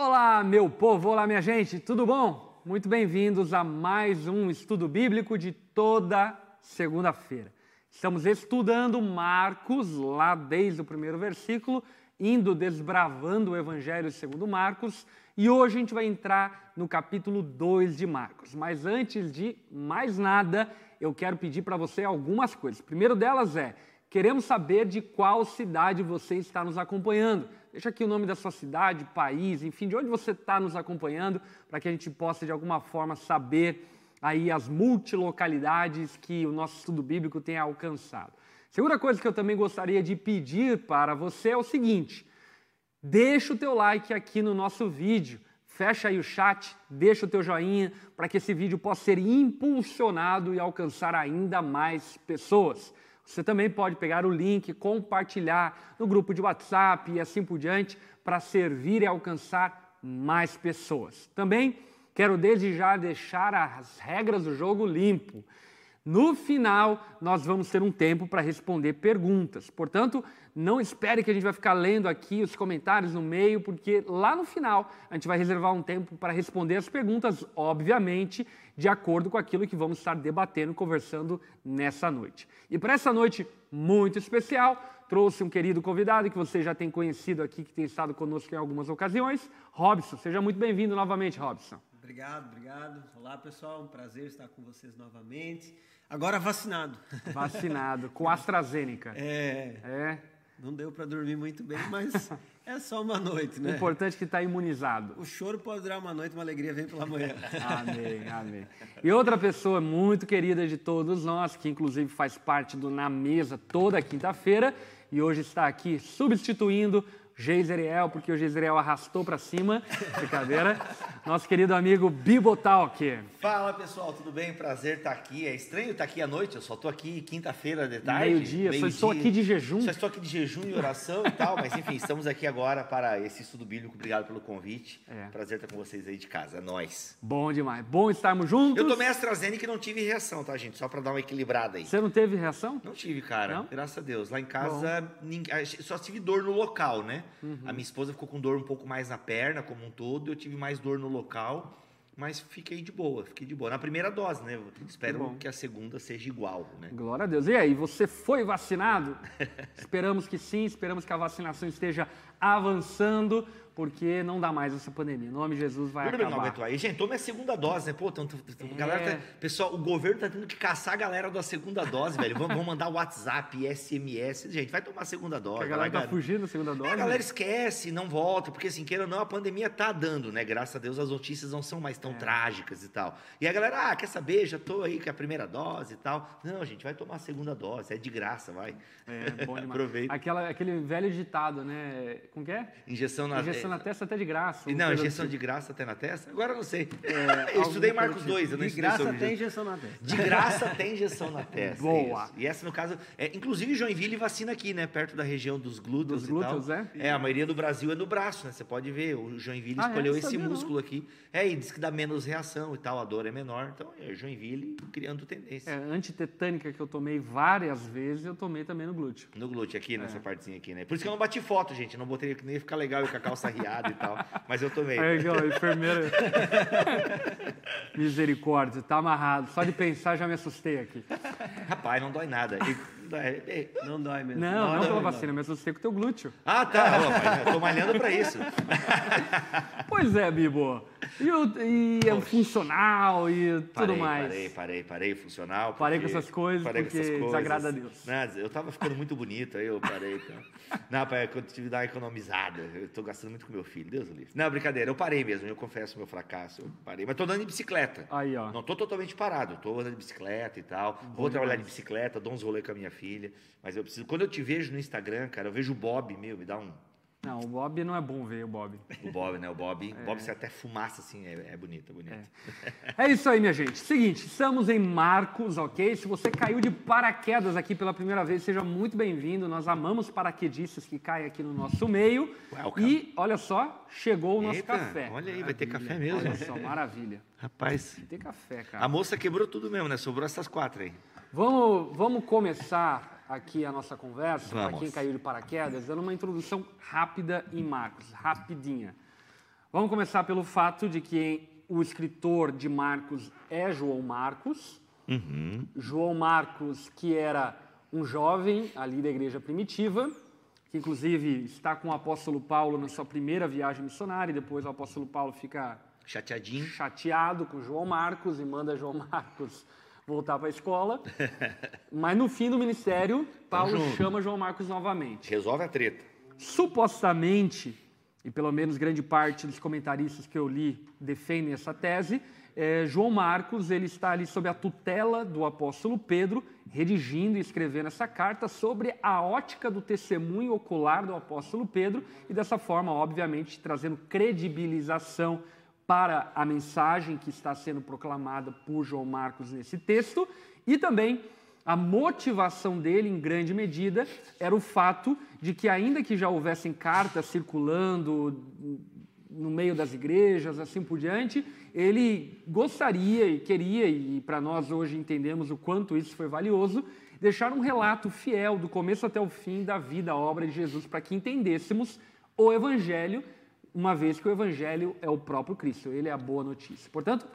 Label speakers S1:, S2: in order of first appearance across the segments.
S1: Olá, meu povo, olá, minha gente, tudo bom? Muito bem-vindos a mais um estudo bíblico de toda segunda-feira. Estamos estudando Marcos, lá desde o primeiro versículo, indo desbravando o Evangelho segundo Marcos, e hoje a gente vai entrar no capítulo 2 de Marcos. Mas antes de mais nada, eu quero pedir para você algumas coisas. primeiro delas é: queremos saber de qual cidade você está nos acompanhando. Deixa aqui o nome da sua cidade, país, enfim, de onde você está nos acompanhando, para que a gente possa de alguma forma saber aí as multilocalidades que o nosso estudo bíblico tem alcançado. Segunda coisa que eu também gostaria de pedir para você é o seguinte: deixa o teu like aqui no nosso vídeo, fecha aí o chat, deixa o teu joinha para que esse vídeo possa ser impulsionado e alcançar ainda mais pessoas. Você também pode pegar o link, compartilhar no grupo de WhatsApp e assim por diante para servir e alcançar mais pessoas. Também quero desde já deixar as regras do jogo limpo. No final, nós vamos ter um tempo para responder perguntas. Portanto, não espere que a gente vai ficar lendo aqui os comentários no meio, porque lá no final a gente vai reservar um tempo para responder as perguntas, obviamente, de acordo com aquilo que vamos estar debatendo, conversando nessa noite. E para essa noite muito especial, trouxe um querido convidado que você já tem conhecido aqui, que tem estado conosco em algumas ocasiões, Robson. Seja muito bem-vindo novamente, Robson.
S2: Obrigado, obrigado. Olá, pessoal. Um prazer estar com vocês novamente. Agora vacinado.
S1: Vacinado, com AstraZeneca.
S2: É. É. Não deu para dormir muito bem, mas é só uma noite, né?
S1: O importante é que está imunizado.
S2: O choro pode durar uma noite, uma alegria vem pela manhã.
S1: amém, amém. E outra pessoa muito querida de todos nós, que inclusive faz parte do Na Mesa toda quinta-feira, e hoje está aqui substituindo Geiseriel, porque o Geiseriel arrastou para cima. Brincadeira. Nosso querido amigo Bibotalk.
S3: Fala pessoal, tudo bem? Prazer estar aqui. É estranho estar aqui à noite, eu só estou aqui quinta-feira de tarde.
S1: Meio-dia, meio só estou aqui de jejum.
S3: Só estou aqui de jejum e oração e tal, mas enfim, estamos aqui agora para esse estudo bíblico. Obrigado pelo convite. É. Prazer estar com vocês aí de casa. É nóis.
S1: Bom demais. Bom estarmos juntos.
S3: Eu tomei AstraZeneca e não tive reação, tá, gente? Só para dar uma equilibrada aí.
S1: Você não teve reação?
S3: Não tive, cara. Não? Graças a Deus. Lá em casa, só tive dor no local, né? Uhum. A minha esposa ficou com dor um pouco mais na perna, como um todo. Eu tive mais dor no local, mas fiquei de boa, fiquei de boa. Na primeira dose, né? Espero que, que a segunda seja igual, né?
S1: Glória a Deus. E aí, você foi vacinado? esperamos que sim, esperamos que a vacinação esteja avançando porque não dá mais essa pandemia. Em nome de Jesus vai acabar. Não
S3: aí. Gente, tome a segunda dose, né? Pô, tão, tão, é. galera tá, pessoal, o governo tá tendo que caçar a galera da segunda dose, velho. Vamos, mandar WhatsApp, SMS. Gente, vai tomar a segunda dose.
S1: a galera tá fugindo da segunda dose? É,
S3: a galera esquece, não volta, porque assim, queira ou não, a pandemia tá dando, né? Graças a Deus as notícias não são mais tão é. trágicas e tal. E a galera, ah, quer saber? Já tô aí com a primeira dose e tal. Não, gente, vai tomar a segunda dose, é de graça, vai.
S1: É, bom demais. Aproveita. Aquela, aquele velho ditado, né? Como que é?
S3: Injeção na,
S1: Injeção na testa até de graça.
S3: Não, injeção assim. de graça até na testa? Agora eu não sei. É, eu estudei Marcos 2, eu não
S2: De graça tem injeção na testa.
S3: De graça tem injeção na testa.
S1: Boa.
S3: E essa, no caso, é, inclusive Joinville vacina aqui, né? Perto da região dos glúteos
S1: dos glúteos,
S3: é? É, a maioria do Brasil é no braço, né? Você pode ver, o Joinville ah, é? escolheu é? esse músculo não. aqui. É, e diz que dá menos reação e tal, a dor é menor. Então, é Joinville criando tendência.
S1: É, antitetânica que eu tomei várias vezes, eu tomei também no glúteo.
S3: No glúteo aqui, nessa é. partezinha aqui, né? Por isso que eu não bati foto, gente. Não botei que nem ficar legal eu com a calça riada e tal. Mas eu tomei.
S1: Aí, ó, enfermeira. Misericórdia, tá amarrado. Só de pensar já me assustei aqui.
S3: Rapaz, não dói nada. E
S2: não dói mesmo.
S1: Não, não, não pela vacina, mas você com o teu glúteo.
S3: Ah, tá. Ó, tô malhando para isso.
S1: pois é, Bibo. E, o, e é funcional e tudo
S3: parei,
S1: mais.
S3: Parei, parei, parei, funcional.
S1: Parei com essas coisas parei porque essas coisas. desagrada a Deus.
S3: Não, eu tava ficando muito bonito, aí eu parei. Então. Não, pai, eu tive que dar uma economizada. Eu tô gastando muito com meu filho, Deus o livre. Não, brincadeira, eu parei mesmo, eu confesso meu fracasso. Eu parei, mas tô andando de bicicleta.
S1: Aí, ó.
S3: Não tô totalmente parado, tô andando de bicicleta e tal. Bom Vou demais. trabalhar de bicicleta, dou uns rolês com a minha filha. Mas eu preciso. Quando eu te vejo no Instagram, cara, eu vejo o Bob, meu, me dá um.
S1: Não, o Bob não é bom ver o Bob.
S3: O Bob, né? O Bob, é. Bob você até fumaça assim, é, é bonito, é bonito.
S1: É. é. isso aí, minha gente. Seguinte, estamos em Marcos, ok? Se você caiu de paraquedas aqui pela primeira vez, seja muito bem-vindo. Nós amamos paraquedistas que caem aqui no nosso meio. Welcome. E olha só, chegou o nosso
S3: Eita,
S1: café.
S3: Olha aí, maravilha. vai ter café mesmo.
S1: Olha só, maravilha.
S3: Rapaz.
S1: Vai ter café, cara.
S3: A moça quebrou tudo mesmo, né? Sobrou essas quatro aí.
S1: Vamos, vamos começar aqui a nossa conversa, para quem caiu de paraquedas, dando uma introdução rápida em Marcos, rapidinha. Vamos começar pelo fato de que o escritor de Marcos é João Marcos.
S3: Uhum.
S1: João Marcos, que era um jovem ali da igreja primitiva, que inclusive está com o apóstolo Paulo na sua primeira viagem missionária, e depois o apóstolo Paulo fica
S3: Chateadinho.
S1: chateado com João Marcos e manda João Marcos voltar para a escola. Mas no fim do ministério, Paulo
S3: junto.
S1: chama João Marcos novamente.
S3: Resolve a treta.
S1: Supostamente, e pelo menos grande parte dos comentaristas que eu li defendem essa tese, eh, João Marcos ele está ali sob a tutela do apóstolo Pedro, redigindo e escrevendo essa carta sobre a ótica do testemunho ocular do apóstolo Pedro e dessa forma, obviamente, trazendo credibilização para a mensagem que está sendo proclamada por João Marcos nesse texto e também a motivação dele, em grande medida, era o fato de que, ainda que já houvessem cartas circulando no meio das igrejas, assim por diante, ele gostaria e queria, e para nós hoje entendemos o quanto isso foi valioso, deixar um relato fiel, do começo até o fim, da vida, obra de Jesus, para que entendêssemos o Evangelho, uma vez que o Evangelho é o próprio Cristo, ele é a boa notícia. Portanto,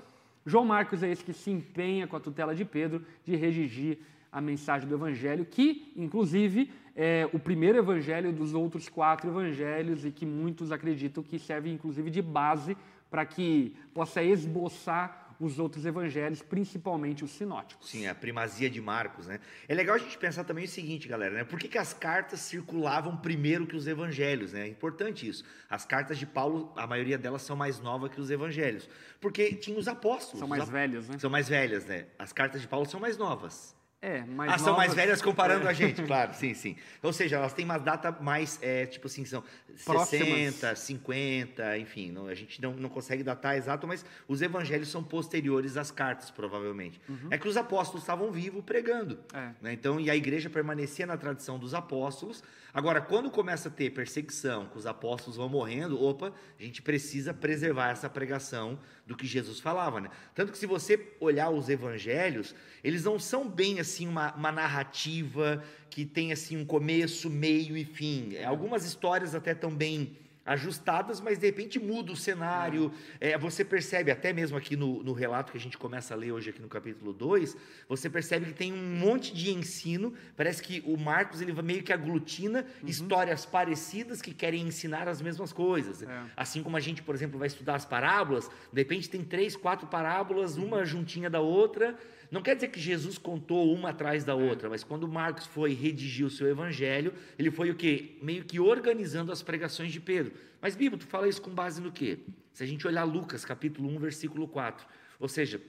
S1: João Marcos é esse que se empenha com a tutela de Pedro de redigir a mensagem do Evangelho, que, inclusive, é o primeiro Evangelho dos outros quatro Evangelhos e que muitos acreditam que serve, inclusive, de base para que possa esboçar os outros evangelhos, principalmente os sinóticos.
S3: Sim, a primazia de Marcos, né? É legal a gente pensar também o seguinte, galera, né? Por que, que as cartas circulavam primeiro que os evangelhos, né? É importante isso. As cartas de Paulo, a maioria delas são mais novas que os evangelhos. Porque tinha os apóstolos.
S1: São mais
S3: ap-
S1: velhas, né?
S3: São mais velhas, né? As cartas de Paulo são mais novas.
S1: É, mais
S3: ah, são mais velhas comparando
S1: É.
S3: a gente, claro, sim, sim. Ou seja, elas têm uma data mais, é, tipo assim, são
S1: Próximas.
S3: 60, 50, enfim, não, a gente não, não consegue datar exato, mas os evangelhos são posteriores às cartas, provavelmente. É que os apóstolos estavam vivos pregando.
S1: É.
S3: né? Então, e a igreja permanecia na tradição dos apóstolos. Agora, quando começa a ter perseguição, que os apóstolos vão morrendo, opa, a gente precisa preservar essa pregação do que Jesus falava, né? Tanto que se você olhar os evangelhos, eles não são bem assim uma, uma narrativa que tem assim um começo, meio e fim. É, Algumas histórias até tão bem ajustadas, mas de repente muda o cenário. É, você percebe, até mesmo aqui no, no relato que a gente começa a ler hoje aqui no capítulo 2, você percebe que tem um monte de ensino. Parece que o Marcos ele meio que aglutina histórias parecidas que querem ensinar as mesmas coisas.
S1: É.
S3: Assim como a gente, por exemplo, vai estudar as parábolas, de repente tem três, quatro parábolas, uma juntinha da outra. Não quer dizer que Jesus contou uma atrás da outra, mas quando Marcos foi redigir o seu evangelho, ele foi o quê? Meio que organizando as pregações de Pedro. Mas, Bíblia, tu fala isso com base no quê? Se a gente olhar Lucas, capítulo 1, versículo 4. Ou seja,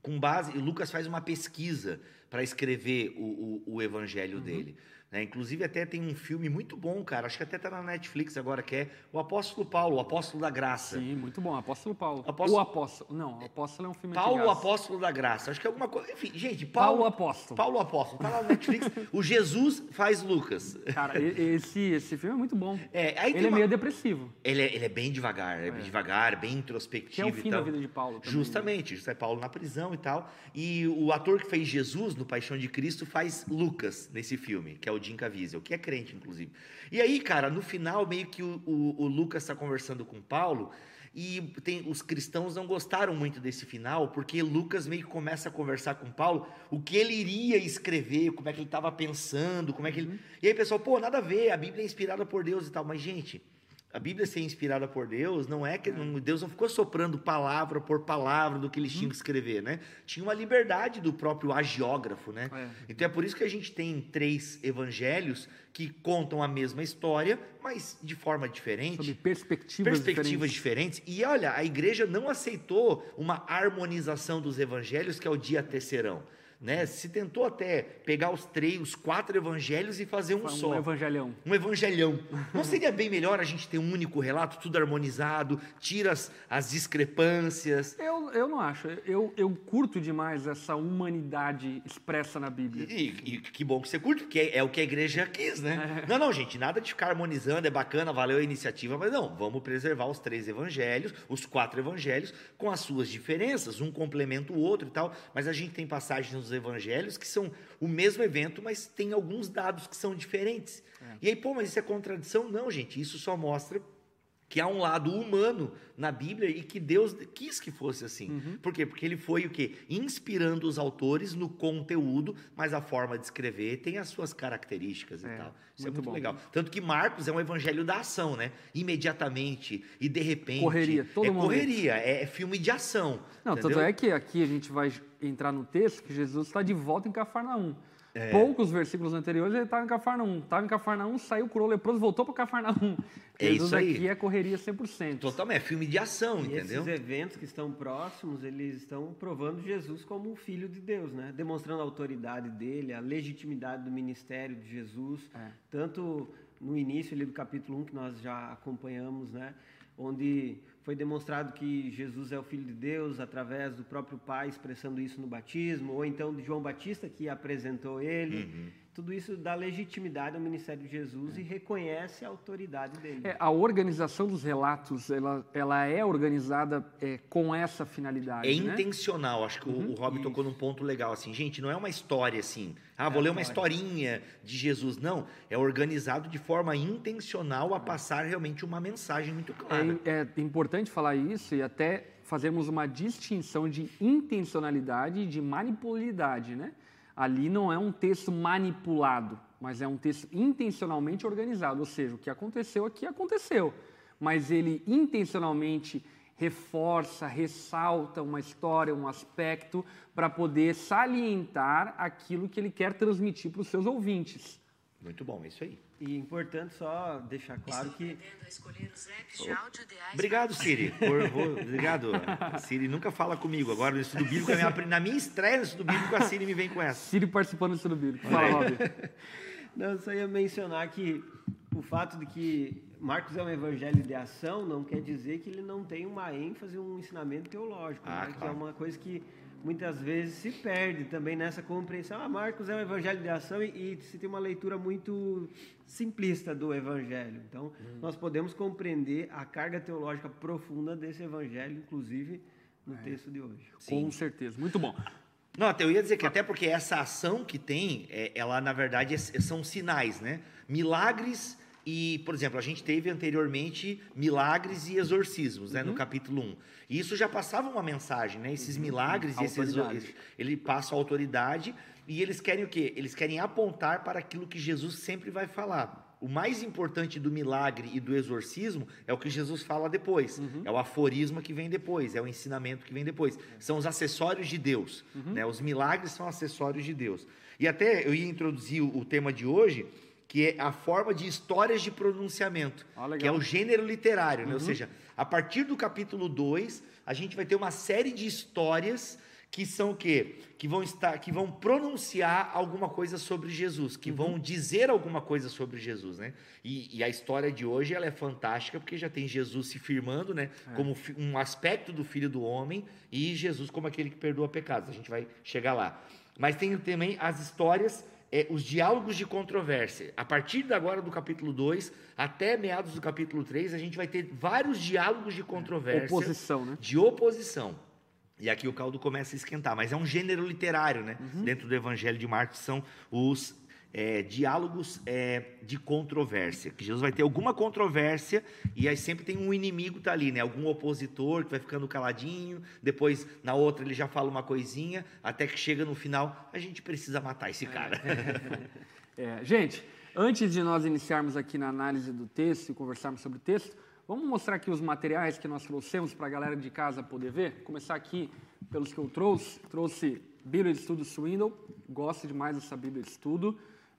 S3: com base, Lucas faz uma pesquisa para escrever o, o, o evangelho dele. Né? Inclusive, até tem um filme muito bom, cara. Acho que até está na Netflix agora, que é O Apóstolo Paulo, o Apóstolo da Graça.
S1: Sim, muito bom. Apóstolo Paulo.
S3: Apóstolo-
S1: O Apóstolo. Não, o Apóstolo é um filme
S3: Paulo. Apóstolo da Graça. Acho que é alguma coisa. Enfim, gente,
S1: Paulo
S3: Paulo.
S1: Apóstolo.
S3: Paulo Apóstolo. Tá lá na Netflix. o Jesus faz Lucas.
S1: Cara, esse, esse filme é muito bom.
S3: É, aí
S1: Ele é
S3: uma-
S1: meio depressivo.
S3: Ele é, ele é bem devagar, é, bem devagar, bem
S1: Que
S3: introspectivo
S1: é o fim
S3: e
S1: da vida de Paulo. Também.
S3: Justamente, isso é Paulo na prisão e tal. E o ator que fez Jesus no Paixão de Cristo faz Lucas nesse filme, que é o Jim Caviezel, que é crente, inclusive. E aí, cara, no final, meio que o, o- o Lucas está conversando com Paulo. E tem, os cristãos não gostaram muito desse final, porque Lucas meio que começa a conversar com Paulo o que ele iria escrever, como é que ele estava pensando, como é que ele. E aí, pessoal, pô, nada a ver, a Bíblia é inspirada por Deus e tal, mas, gente, a Bíblia ser inspirada por Deus não é que não- Deus não ficou soprando palavra por palavra do que eles tinham que escrever, né? Tinha uma liberdade do próprio agiógrafo, né?
S1: É.
S3: Então é por isso que a gente tem três evangelhos que contam a mesma história, mas de forma diferente
S1: Sobre perspectivas,
S3: perspectivas
S1: diferentes.
S3: diferentes. E olha, a igreja não aceitou uma harmonização dos evangelhos, que é o dia terceirão. Né? Se tentou até pegar os três, os quatro evangelhos e fazer um
S1: Um
S3: só.
S1: evangelhão.
S3: Um evangelhão. Não seria bem melhor a gente ter um único relato, tudo harmonizado, tira as, as discrepâncias?
S1: Eu, eu não acho. Eu, eu curto demais essa humanidade expressa na Bíblia.
S3: E, e que bom que você curte, porque é, é o que a igreja quis, né? Não, não, gente, nada de ficar harmonizando, é bacana, valeu a iniciativa, mas não, vamos preservar os três evangelhos, os quatro evangelhos, com as suas diferenças, um complementa o outro e tal, mas a gente tem passagens nos evangelhos que são o mesmo evento, mas tem alguns dados que são diferentes. E aí, pô, mas isso é contradição? Não, gente, isso só mostra que há um lado humano na Bíblia e que Deus quis que fosse assim.
S1: Uhum.
S3: Por quê? Porque ele foi o quê? Inspirando os autores no conteúdo, mas a forma de escrever tem as suas características
S1: É,
S3: e tal. Isso
S1: muito
S3: é muito
S1: bom.
S3: legal. Tanto que Marcos é um evangelho da ação, né? Imediatamente e de repente.
S1: Correria, todo
S3: é
S1: momento.
S3: correria, é filme de ação.
S1: Não, tanto
S3: entendeu?
S1: é que aqui a gente vai entrar no texto que Jesus está de volta em Cafarnaum.
S3: É.
S1: Poucos versículos anteriores ele estava em Cafarnaum. Estava em Cafarnaum, saiu, curou o leproso, voltou para Cafarnaum.
S3: É
S1: Jesus
S3: isso aí.
S1: aqui é correria 100%.
S3: Totalmente, é filme de ação,
S2: E
S3: entendeu?
S2: esses eventos que estão próximos, eles estão provando Jesus como o Filho de Deus, né? Demonstrando a autoridade dele, a legitimidade do ministério de Jesus.
S1: É.
S2: Tanto no início ali do capítulo 1, que nós já acompanhamos, né? Onde foi demonstrado que Jesus é o Filho de Deus através do próprio Pai expressando isso no batismo, ou então de João Batista que apresentou ele.
S3: Uhum.
S2: Tudo isso dá legitimidade ao ministério de Jesus e reconhece a autoridade dele.
S1: É, a organização dos relatos, ela, ela é organizada é, com essa finalidade,
S3: É
S1: né?
S3: intencional, acho que o- o Rob tocou num ponto legal, assim, gente, não é uma história assim, ah, vou
S2: É
S3: ler uma
S2: história.
S3: historinha de Jesus, não, é organizado de forma intencional a passar realmente uma mensagem muito clara.
S1: É, é importante falar isso e até fazermos uma distinção de intencionalidade e de manipulabilidade, né? Ali não é um texto manipulado, mas é um texto intencionalmente organizado, ou seja, o que aconteceu aqui aconteceu, mas ele intencionalmente reforça, ressalta uma história, um aspecto para poder salientar aquilo que ele quer transmitir para os seus ouvintes.
S3: Muito bom, é isso aí.
S2: E é importante só deixar claro que
S4: Aprendendo a escolher os apps de áudio ideais
S3: Obrigado, Siri. Por- obrigado. A Siri nunca fala comigo. Agora no estudo bíblico, a minha- na minha estreia no estudo bíblico, a Siri me vem com essa.
S1: Siri participando do estudo bíblico. Fala, Rob.
S2: Não, eu só ia mencionar que o fato de que Marcos é um evangelho de ação não quer dizer que ele não tem uma ênfase, um ensinamento teológico,
S3: Ah,
S2: né? que é
S3: claro.
S2: uma coisa que muitas vezes se perde também nessa compreensão. Ah, Marcos é um evangelho de ação e, e se tem uma leitura muito simplista do evangelho. Então,
S3: Hum.
S2: nós podemos compreender a carga teológica profunda desse evangelho, inclusive no texto de hoje.
S1: Com certeza. Muito bom.
S3: Não, até eu ia dizer que até porque essa ação que tem, é, ela na verdade é- são sinais, né? Milagres e, por exemplo, a gente teve anteriormente milagres e exorcismos, né, no capítulo 1. E isso já passava uma mensagem, né? Esses milagres e esses
S1: Autoridade.
S3: exor- ele passa a autoridade e eles querem o quê? Eles querem apontar para aquilo que Jesus sempre vai falar. O mais importante do milagre e do exorcismo é o que Jesus fala depois. É o aforisma que vem depois, é o ensinamento que vem depois. São os acessórios de Deus. né? Os milagres são acessórios de Deus. E até eu ia introduzir o tema de hoje, que é a forma de histórias de pronunciamento,
S1: Ah,
S3: que é o gênero literário. Né? Ou seja, a partir do capítulo 2, a gente vai ter uma série de histórias que são o quê? Que vão estar, que vão pronunciar alguma coisa sobre Jesus, que vão dizer alguma coisa sobre Jesus, né? E, e a história de hoje ela é fantástica porque já tem Jesus se firmando, né? Como fi- um aspecto do Filho do Homem e Jesus como aquele que perdoa pecados. A gente vai chegar lá. Mas tem também as histórias é, os diálogos de controvérsia. A partir de agora do capítulo 2 até meados do capítulo 3, a gente vai ter vários diálogos de controvérsia
S1: Oposição, né?
S3: de oposição. E aqui o caldo começa a esquentar, mas é um gênero literário, né?
S1: Uhum.
S3: Dentro do Evangelho de Marcos são os é, diálogos é, de controvérsia. Que Jesus vai ter alguma controvérsia e aí sempre tem um inimigo tá ali, né? Algum opositor que vai ficando caladinho, depois na outra ele já fala uma coisinha, até que chega no final, a gente precisa matar esse cara.
S1: É, gente, antes de nós iniciarmos aqui na análise do texto e conversarmos sobre o texto, vamos mostrar aqui os materiais que nós trouxemos para a galera de casa poder ver. Começar aqui pelos que eu trouxe. Trouxe Bíblia de Estudo Swindle, gosto demais dessa Bíblia de Estudo.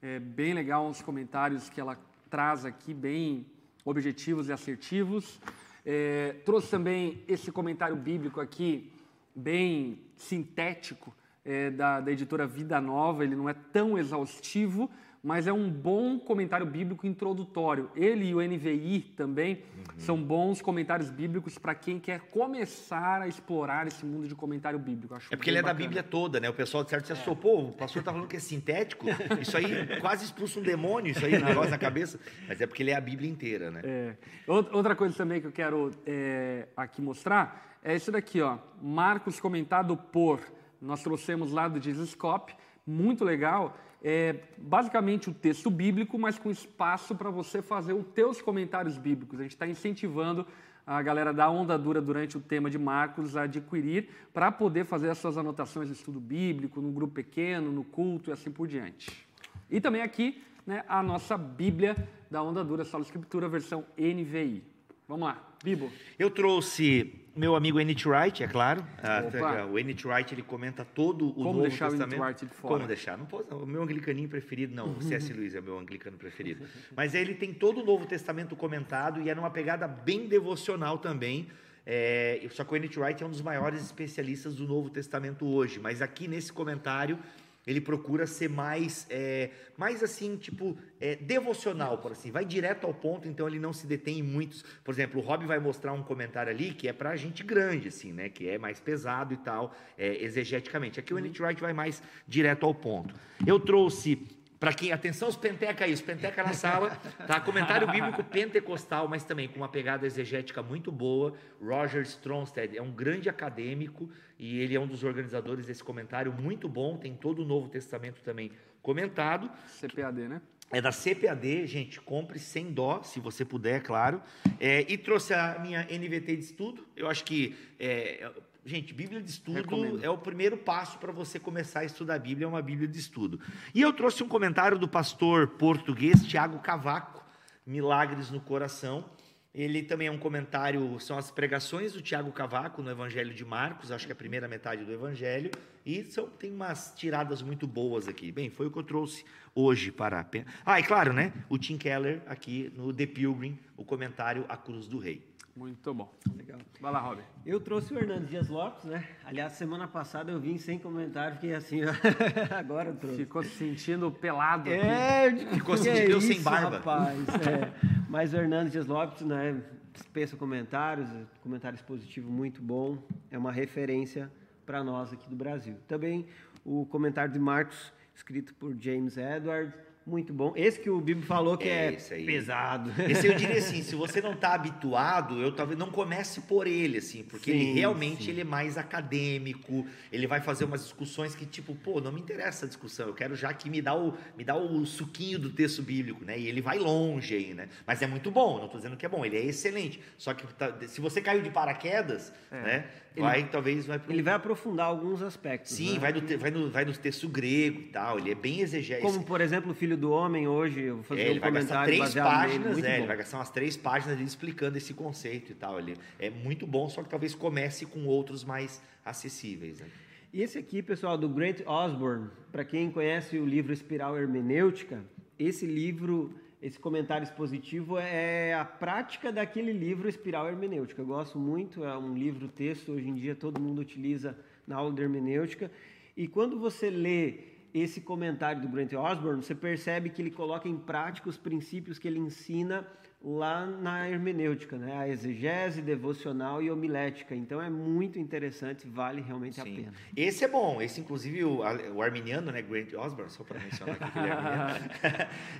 S1: É bem legal os comentários que ela traz aqui, bem objetivos e assertivos. É, trouxe também esse comentário bíblico aqui, bem sintético, é, da, da editora Vida Nova. Ele não é tão exaustivo, mas é um bom comentário bíblico introdutório. Ele e o NVI também são bons comentários bíblicos para quem quer começar a explorar esse mundo de comentário bíblico. Acho
S3: É porque ele é da
S1: bacana.
S3: Bíblia toda, né? O pessoal de certo se assustou, pô, o pastor tá falando que é sintético, isso aí quase expulsa um demônio, isso aí, um negócio na cabeça. Mas é porque ele é a Bíblia inteira, né?
S1: É. Out- Outra coisa também que eu quero é, aqui mostrar é isso daqui, ó. Marcos comentado por. Nós trouxemos lá do Jesus Cop, muito legal. É basicamente o texto bíblico, mas com espaço para você fazer os teus comentários bíblicos. A gente está incentivando a galera da Onda Dura durante o tema de Marcos a adquirir para poder fazer as suas anotações de estudo bíblico, no grupo pequeno, no culto e assim por diante. E também aqui né, a nossa Bíblia da Onda Dura, Sala Escritura, versão NVI. Vamos lá, Bibo.
S3: Eu trouxe meu amigo Enid Wright, é claro. Ah,
S1: Opa.
S3: o Enid Wright ele comenta todo o
S1: Como
S3: Novo
S1: deixar o
S3: Testamento.
S1: Wright de fora?
S3: Como deixar? Não posso. O meu anglicaninho preferido, não. O C.S. Lewis é o meu anglicano preferido. Mas ele tem todo o Novo Testamento comentado e é numa pegada bem devocional também. É, só que o Enid Wright é um dos maiores especialistas do Novo Testamento hoje. Mas aqui nesse comentário ele procura ser mais, é, mais assim, tipo, é, devocional, por assim, vai direto ao ponto, então ele não se detém em muitos. Por exemplo, o Rob vai mostrar um comentário ali que é pra gente grande, assim, né? Que é mais pesado e tal, é, exegeticamente. Aqui o N.T. Wright vai mais direto ao ponto. Eu trouxe. Para quem, atenção os penteca aí, os penteca na sala, tá? Comentário bíblico pentecostal, mas também com uma pegada exegética muito boa. Roger Stronstead é um grande acadêmico e ele é um dos organizadores desse comentário muito bom, tem todo o Novo Testamento também comentado.
S1: CPAD, né?
S3: É da CPAD, gente, compre sem dó, se você puder, claro. É, e trouxe a minha NVT de estudo. Eu acho que, é, gente, Bíblia de estudo
S1: Recomendo.
S3: é o primeiro passo para você começar a estudar a Bíblia, é uma Bíblia de estudo. E eu trouxe um comentário do pastor português Tiago Cavaco, Milagres no Coração. Ele também é um comentário, são as pregações do Tiago Cavaco no Evangelho de Marcos, acho que é a primeira metade do Evangelho, e são, tem umas tiradas muito boas aqui. Bem, foi o que eu trouxe hoje para. a Ah, e claro, né? O Tim Keller aqui no The Pilgrim, o comentário A Cruz do Rei.
S1: Muito bom.
S2: Legal.
S1: Vai lá, Robin.
S2: Eu trouxe o Hernando Dias Lopes, né? Aliás, semana passada eu vim sem comentário, fiquei assim, ó. agora eu trouxe.
S1: Ficou se sentindo pelado aqui.
S2: É, digo,
S3: Ficou
S2: que
S3: sentindo
S2: é
S3: eu sem barba.
S2: Rapaz, é. Mas o Hernando Dias Lopes, né? Dispensa comentários, comentários positivos muito bom. É uma referência para nós aqui do Brasil. Também o comentário de Marcos, escrito por James Edward, muito bom. Esse que o Bibo falou que
S3: É,
S2: é,
S3: esse
S2: pesado.
S3: Esse eu diria assim, se você não está habituado, eu talvez não comece por ele, assim, porque ele
S2: Sim,
S3: realmente
S2: sim.
S3: ele é mais acadêmico, ele vai fazer umas discussões que, tipo, pô, não me interessa a discussão, eu quero já que me dá o, me dá o suquinho do texto bíblico, né? E ele vai longe aí, né? Mas é muito bom, não estou dizendo que é bom, ele é excelente. Só que tá- se você caiu de paraquedas, né? Vai, talvez, vai.
S2: Ele vai aprofundar alguns aspectos.
S3: Sim,
S2: né?
S3: vai, no, te- vai, no, vai no texto grego e tal, ele é bem exegético.
S2: Como, por exemplo, o Filho do Homem, hoje, eu vou fazer
S3: É,
S2: um comentário
S3: três
S2: nele,
S3: páginas,
S2: muito
S3: é, ele vai gastar umas três páginas explicando esse conceito e tal. Ele é muito bom, só que talvez comece com outros mais acessíveis. né?
S2: E esse aqui, pessoal, do Grant Osborne, para quem conhece o livro Espiral Hermenêutica, esse livro, esse comentário expositivo é a prática daquele livro Espiral Hermenêutica. Eu gosto muito, é um livro-texto, hoje em dia todo mundo utiliza na aula de hermenêutica. E quando você lê esse comentário do Grant Osborne, você percebe que ele coloca em prática os princípios que ele ensina lá na hermenêutica, né? A exegese, devocional e homilética. Então é muito interessante, vale realmente a
S3: Sim.
S2: pena.
S3: Esse é bom, esse inclusive o, o arminiano, né, Grant Osborne, só para mencionar aqui que ele é arminiano.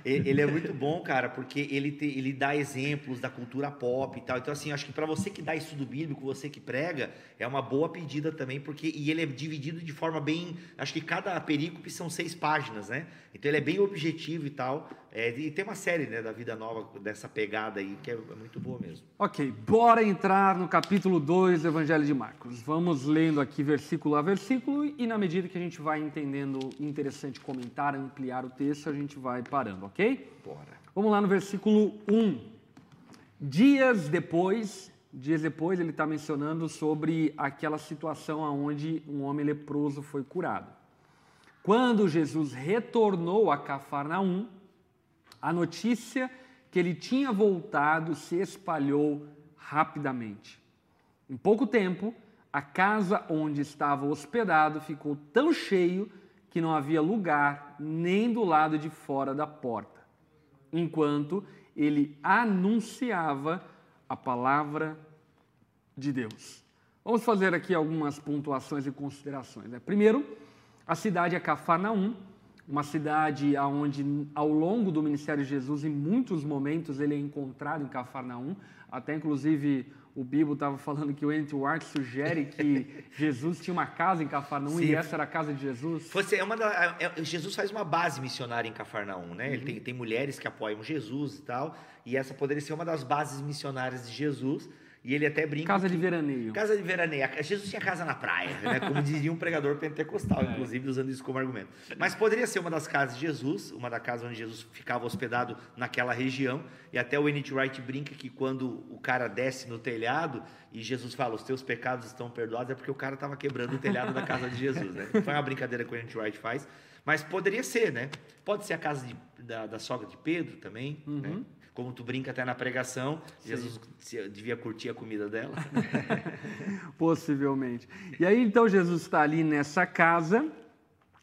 S3: ele ele é muito bom, cara, porque ele, te- ele dá exemplos da cultura pop e tal. Então, assim, acho que para você que dá estudo bíblico, você que prega, é uma boa pedida também, porque e ele é dividido de forma bem. Acho que cada perícope são seis páginas, né? Então ele é bem objetivo e tal. É, e tem uma série né, da Vida Nova dessa pegada aí que é, é muito boa mesmo.
S1: Ok, bora entrar no capítulo 2 do Evangelho de Marcos. Vamos lendo aqui versículo a versículo e na medida que a gente vai entendendo interessante comentar, ampliar o texto, a gente vai parando, ok?
S3: Bora.
S1: Vamos lá no versículo 1. Dias depois, dias depois ele está mencionando sobre aquela situação onde um homem leproso foi curado. Quando Jesus retornou a Cafarnaum, a notícia que ele tinha voltado se espalhou rapidamente. Em pouco tempo, a casa onde estava hospedado ficou tão cheio que não havia lugar nem do lado de fora da porta, enquanto ele anunciava a palavra de Deus. Vamos fazer aqui algumas pontuações e considerações. né? Primeiro, a cidade é Cafarnaum, uma cidade onde, ao longo do ministério de Jesus, em muitos momentos, ele é encontrado em Cafarnaum. Até, inclusive, o Bibo estava falando que o N.T. Wright sugere que Jesus tinha uma casa em Cafarnaum
S3: Sim.
S1: e essa era a casa de Jesus.
S3: Você é uma da- é- Jesus faz uma base missionária em Cafarnaum, né?
S1: Uhum.
S3: Ele tem, tem mulheres que apoiam Jesus e tal, e essa poderia ser uma das bases missionárias de Jesus. E ele até brinca.
S1: Casa de veraneio.
S3: Casa de veraneio. Jesus tinha casa na praia, né? Como dizia um pregador pentecostal,
S1: É.
S3: inclusive usando isso como argumento. Mas poderia ser uma das casas de Jesus, uma da casa onde Jesus ficava hospedado naquela região. E até o N.T. Wright brinca que quando o cara desce no telhado e Jesus fala, os teus pecados estão perdoados, é porque o cara estava quebrando o telhado da casa de Jesus, né? Foi uma brincadeira que o N.T. Wright faz. Mas poderia ser, né? Pode ser a casa de- da, da sogra de Pedro também, né? Como tu brinca até na pregação, Jesus se- devia curtir a comida dela.
S1: Possivelmente. E aí então Jesus está ali nessa casa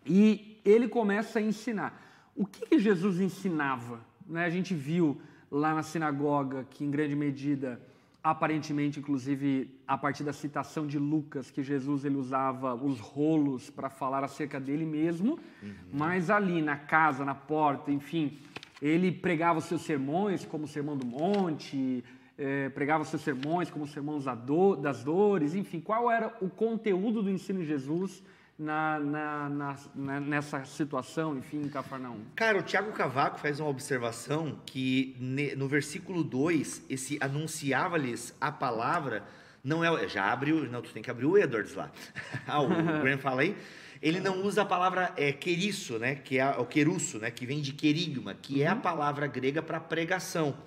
S1: e ele começa a ensinar. O que, que Jesus ensinava? Né, A gente viu lá na sinagoga que, em grande medida, aparentemente, inclusive, a partir da citação de Lucas, que Jesus ele usava os rolos para falar acerca dele mesmo, mas ali na casa, na porta, enfim, ele pregava os seus sermões, como o Sermão do Monte, eh, pregava os seus sermões, como o Sermão da Do- das Dores, enfim, qual era o conteúdo do ensino de Jesus na, na- na- nessa situação, enfim, em Cafarnaum?
S3: Cara, o Tiago Cavaco faz uma observação que no versículo 2, esse anunciava-lhes a palavra, não é. Já abriu. Não, tu tem que abrir o Edwards lá. ah, o Graham fala aí. Ele não usa a palavra é, queriço, né? Que é o querusso, né? Que vem de querigma, que é a palavra grega para pregação.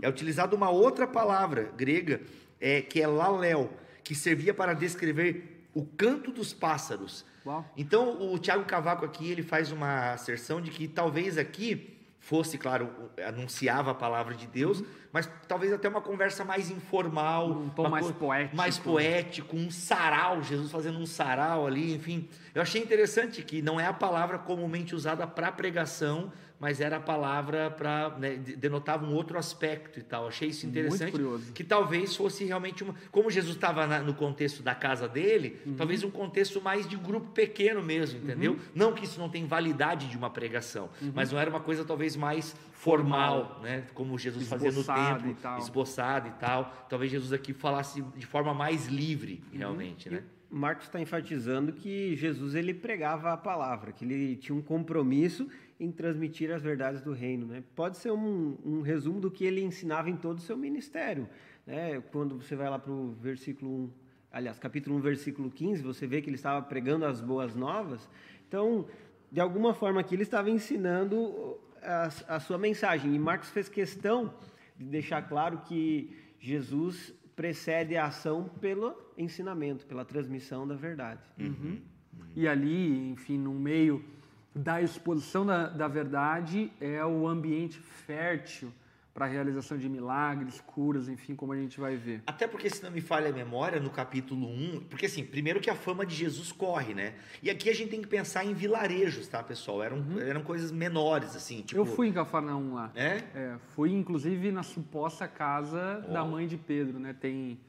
S3: É utilizada uma outra palavra grega, é, que é laléu, que servia para descrever o canto dos pássaros.
S1: Uau.
S3: Então, o Tiago Cavaco aqui, ele faz uma asserção de que talvez aqui fosse, claro, anunciava a palavra de Deus, mas talvez até uma conversa mais informal.
S1: Um tom mais
S3: co-
S1: poético.
S3: Mais poético, um sarau, Jesus fazendo um sarau ali, enfim. Eu achei interessante que não é a palavra comumente usada para pregação, mas era a palavra para, denotava um outro aspecto e tal. Achei isso
S1: Muito
S3: interessante.
S1: curioso.
S3: Que talvez fosse realmente uma. Como Jesus estava no contexto da casa dele,
S1: Uhum.
S3: talvez um contexto mais de grupo pequeno mesmo, entendeu? Não que isso não tem validade de uma pregação, mas não era uma coisa talvez mais formal,
S1: Uhum. Formal.
S3: né? Como Jesus fazia no
S1: Esboçado
S3: templo,
S1: e tal.
S3: esboçado e tal. Talvez Jesus aqui falasse de forma mais livre,
S1: Uhum.
S3: realmente, né?
S2: Marcos está enfatizando que Jesus ele pregava a palavra, que ele tinha um compromisso em transmitir as verdades do reino. Né? Pode ser um, um resumo do que ele ensinava em todo o seu ministério. Né? Quando você vai lá para o versículo 1, aliás, capítulo 1, versículo 15, você vê que ele estava pregando as boas novas. Então, de alguma forma aqui, ele estava ensinando a, a sua mensagem. E Marcos fez questão de deixar claro que Jesus precede a ação pelo ensinamento, pela transmissão da verdade.
S1: E ali, enfim, no meio da exposição da, da verdade, é o ambiente fértil para a realização de milagres, curas, enfim, como a gente vai ver.
S3: Até porque, se não me falha a memória, no capítulo 1, porque assim, primeiro que a fama de Jesus corre, né? E aqui a gente tem que pensar em vilarejos, tá, pessoal? Eram, eram coisas menores, assim, tipo...
S1: Uhum. Eu fui em Cafarnaum lá.
S3: É?
S1: É, fui inclusive na suposta casa da mãe de Pedro, né? Tem,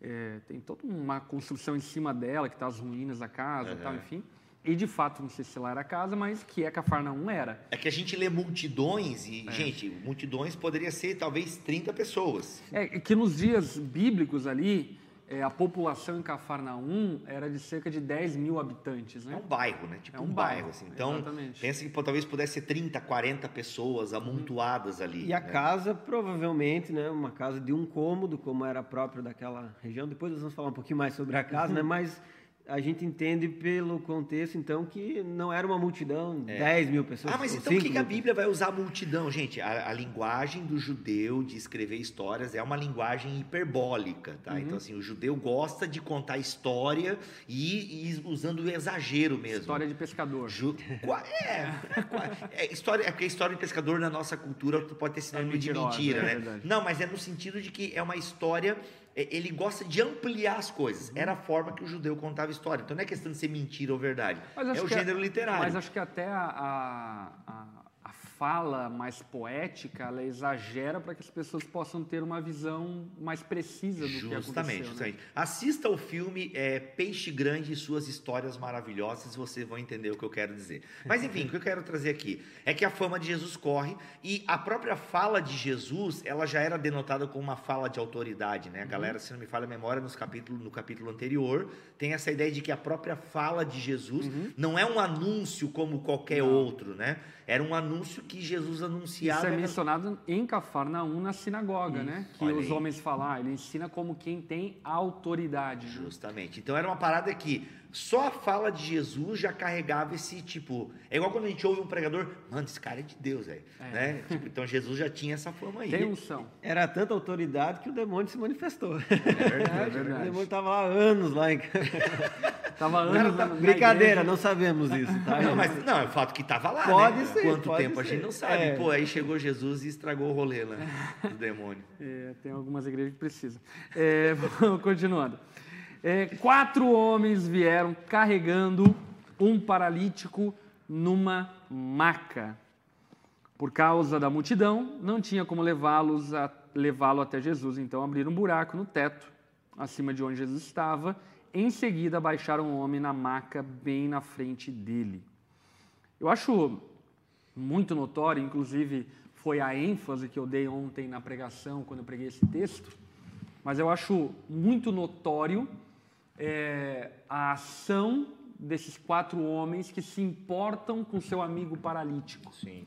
S1: é, tem toda uma construção em cima dela, que tá as ruínas da casa e tal, enfim. E de fato, não sei se lá era a casa, mas que é Cafarnaum era.
S3: É que a gente lê multidões e, gente, multidões poderia ser talvez 30 pessoas.
S1: É que nos dias bíblicos ali, é, a população em Cafarnaum era de cerca de 10 mil habitantes,
S3: É
S1: né?
S3: um bairro, né? Tipo
S1: É um
S3: um, bairro,
S1: bairro,
S3: assim. Então,
S1: exatamente.
S3: pensa que pô, talvez pudesse ser 30, 40 pessoas amontoadas ali.
S2: E a
S3: né?
S2: casa, provavelmente, né, uma casa de um cômodo, como era próprio daquela região. Depois nós vamos falar um pouquinho mais sobre a casa, né? Mas a gente entende pelo contexto, então, que não era uma multidão, 10 mil pessoas.
S3: Ah, mas então o que,
S2: 5
S3: que a Bíblia vai usar multidão? Gente, a, a linguagem do judeu de escrever histórias é uma linguagem hiperbólica, tá? Então, assim, o judeu gosta de contar história e, e usando o exagero mesmo.
S1: História de pescador.
S3: Ju- qua- é, é, qua- é, história, é porque a história de pescador na nossa cultura pode ter sinônimo de
S1: mentirosa,
S3: mentira,
S1: é
S3: né? Não, mas é no sentido de que é uma história. É, Ele gosta de ampliar as coisas.
S1: Uhum.
S3: Era a forma que o judeu contava história. Então não é questão de ser mentira ou verdade.
S1: Mas
S3: é o
S1: que
S3: gênero literário.
S1: Mas acho que até a- a fala mais poética, ela exagera para que as pessoas possam ter uma visão mais precisa do que
S3: Justamente,
S1: aconteceu. né?
S3: justamente. Assista o filme é, Peixe Grande e suas histórias maravilhosas, vocês vão entender o que eu quero dizer. Mas enfim, o que eu quero trazer aqui é que a fama de Jesus corre e a própria fala de Jesus, ela já era denotada como uma fala de autoridade, né? A galera, se não me falha a memória, nos capítulo, no capítulo anterior, tem essa ideia de que a própria fala de Jesus não é um anúncio como qualquer outro, né? Era um anúncio que Jesus anunciava.
S1: Isso é mencionado em Cafarnaum na sinagoga, né? Que
S3: olha
S1: os
S3: aí.
S1: homens falam, ah, ele ensina como quem tem autoridade. né?
S3: Justamente. Então era uma parada que só a fala de Jesus já carregava esse tipo. É igual quando a gente ouve um pregador, mano, esse cara é de Deus, velho. Né? Tipo, então Jesus já tinha essa fama aí.
S1: Tem unção.
S2: Era tanta autoridade que o demônio se manifestou.
S3: É verdade,
S1: É
S2: O
S1: verdade.
S2: demônio estava lá há anos lá em
S1: Tava anos na
S2: Brincadeira,
S1: igreja.
S2: não sabemos isso, tá?
S3: Não, mas não, é o fato que tava lá,
S2: Pode
S3: né?
S2: ser,
S3: Quanto
S2: pode
S3: tempo a
S2: ser.
S3: gente não sabe.
S2: É.
S3: Pô, aí chegou Jesus e estragou o rolê lá do demônio.
S1: É, tem algumas igrejas que precisam. É, vamos continuando. É, quatro homens vieram carregando um paralítico numa maca. Por causa da multidão, não tinha como levá-los a levá-lo até Jesus. Então abriram um buraco no teto, acima de onde Jesus estava. Em seguida, baixaram o homem na maca, bem na frente dele. Eu acho muito notório, inclusive foi a ênfase que eu dei ontem na pregação, quando eu preguei esse texto, mas eu acho muito notório é, a ação desses quatro homens que se importam com seu amigo paralítico.
S3: Sim.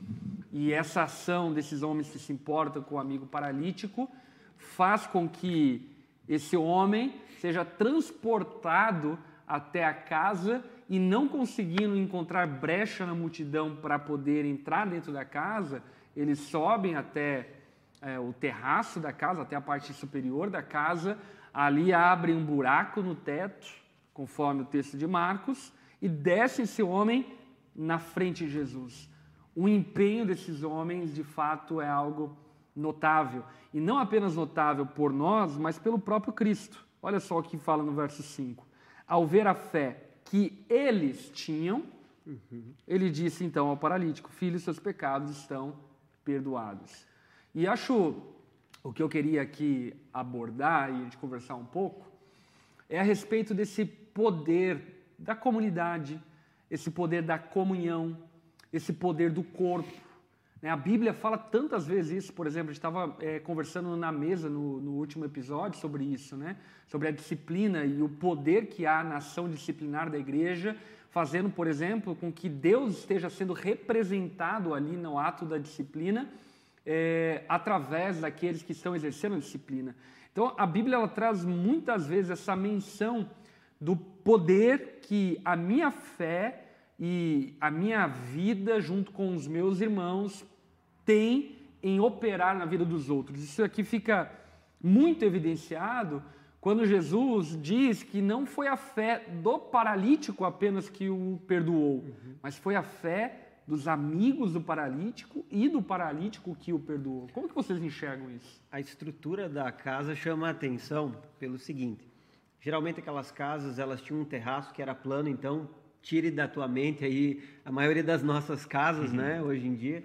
S1: E essa ação desses homens que se importam com o amigo paralítico faz com que esse homem seja transportado até a casa e não conseguindo encontrar brecha na multidão para poder entrar dentro da casa, eles sobem até é, o terraço da casa, até a parte superior da casa, ali abrem um buraco no teto, conforme o texto de Marcos, e desce esse homem na frente de Jesus. O empenho desses homens, de fato, é algo notável. E não apenas notável por nós, mas pelo próprio Cristo. Olha só o que fala no verso 5. Ao ver a fé que eles tinham, ele disse então ao paralítico: Filho, seus pecados estão perdoados. E acho o que eu queria aqui abordar e gente conversar um pouco é a respeito desse poder da comunidade, esse poder da comunhão, esse poder do corpo. né? A Bíblia fala tantas vezes isso, por exemplo, a gente estava eh, conversando na mesa no, no último episódio sobre isso, né? sobre a disciplina e o poder que há na ação disciplinar da igreja, fazendo, por exemplo, com que Deus esteja sendo representado ali no ato da disciplina, eh, através daqueles que estão exercendo a disciplina. Então, a Bíblia ela traz muitas vezes essa menção do poder que a minha fé e a minha vida, junto com os meus irmãos, tem em operar na vida dos outros. Isso aqui fica muito evidenciado quando Jesus diz que não foi a fé do paralítico apenas que o perdoou, mas foi a fé dos amigos do paralítico e do paralítico que o perdoou. Como que vocês enxergam isso?
S2: A estrutura da casa chama a atenção pelo seguinte: geralmente aquelas casas elas tinham um terraço que era plano, então tire da tua mente aí a maioria das nossas casas, né, hoje em dia.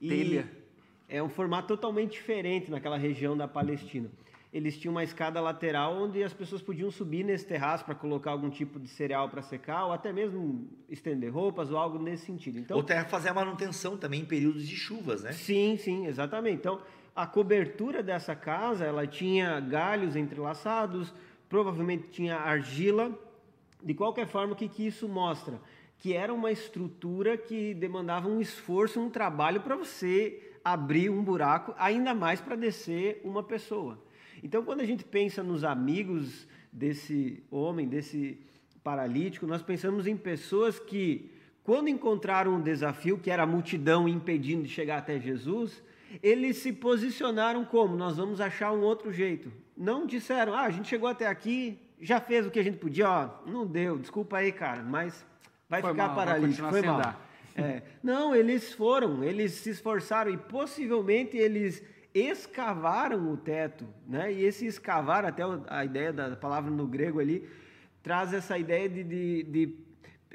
S2: E
S1: Telha.
S2: É um formato totalmente diferente naquela região da Palestina. Eles tinham uma escada lateral onde as pessoas podiam subir nesse terraço para colocar algum tipo de cereal para secar ou até mesmo estender roupas ou algo nesse sentido. Então,
S3: Ou até fazer a manutenção também em períodos de chuvas, né?
S2: Sim, sim, exatamente. Então, a cobertura dessa casa, ela tinha galhos entrelaçados, provavelmente tinha argila. De qualquer forma, o que, que isso mostra? Que era uma estrutura que demandava um esforço, um trabalho para você abrir um buraco, ainda mais para descer uma pessoa. Então, quando a gente pensa nos amigos desse homem, desse paralítico, nós pensamos em pessoas que, quando encontraram um desafio, que era a multidão impedindo de chegar até Jesus, eles se posicionaram como? Nós vamos achar um outro jeito. Não disseram, ah, a gente chegou até aqui, já fez o que a gente podia, ó, não deu, desculpa aí, cara, mas vai
S1: Foi
S2: ficar
S1: mal,
S2: paralítico, foi mal. É. Não, eles foram, eles se esforçaram e possivelmente eles escavaram o teto, né? E esse escavar, até o- a ideia da palavra no grego ali, traz essa ideia de, de- de,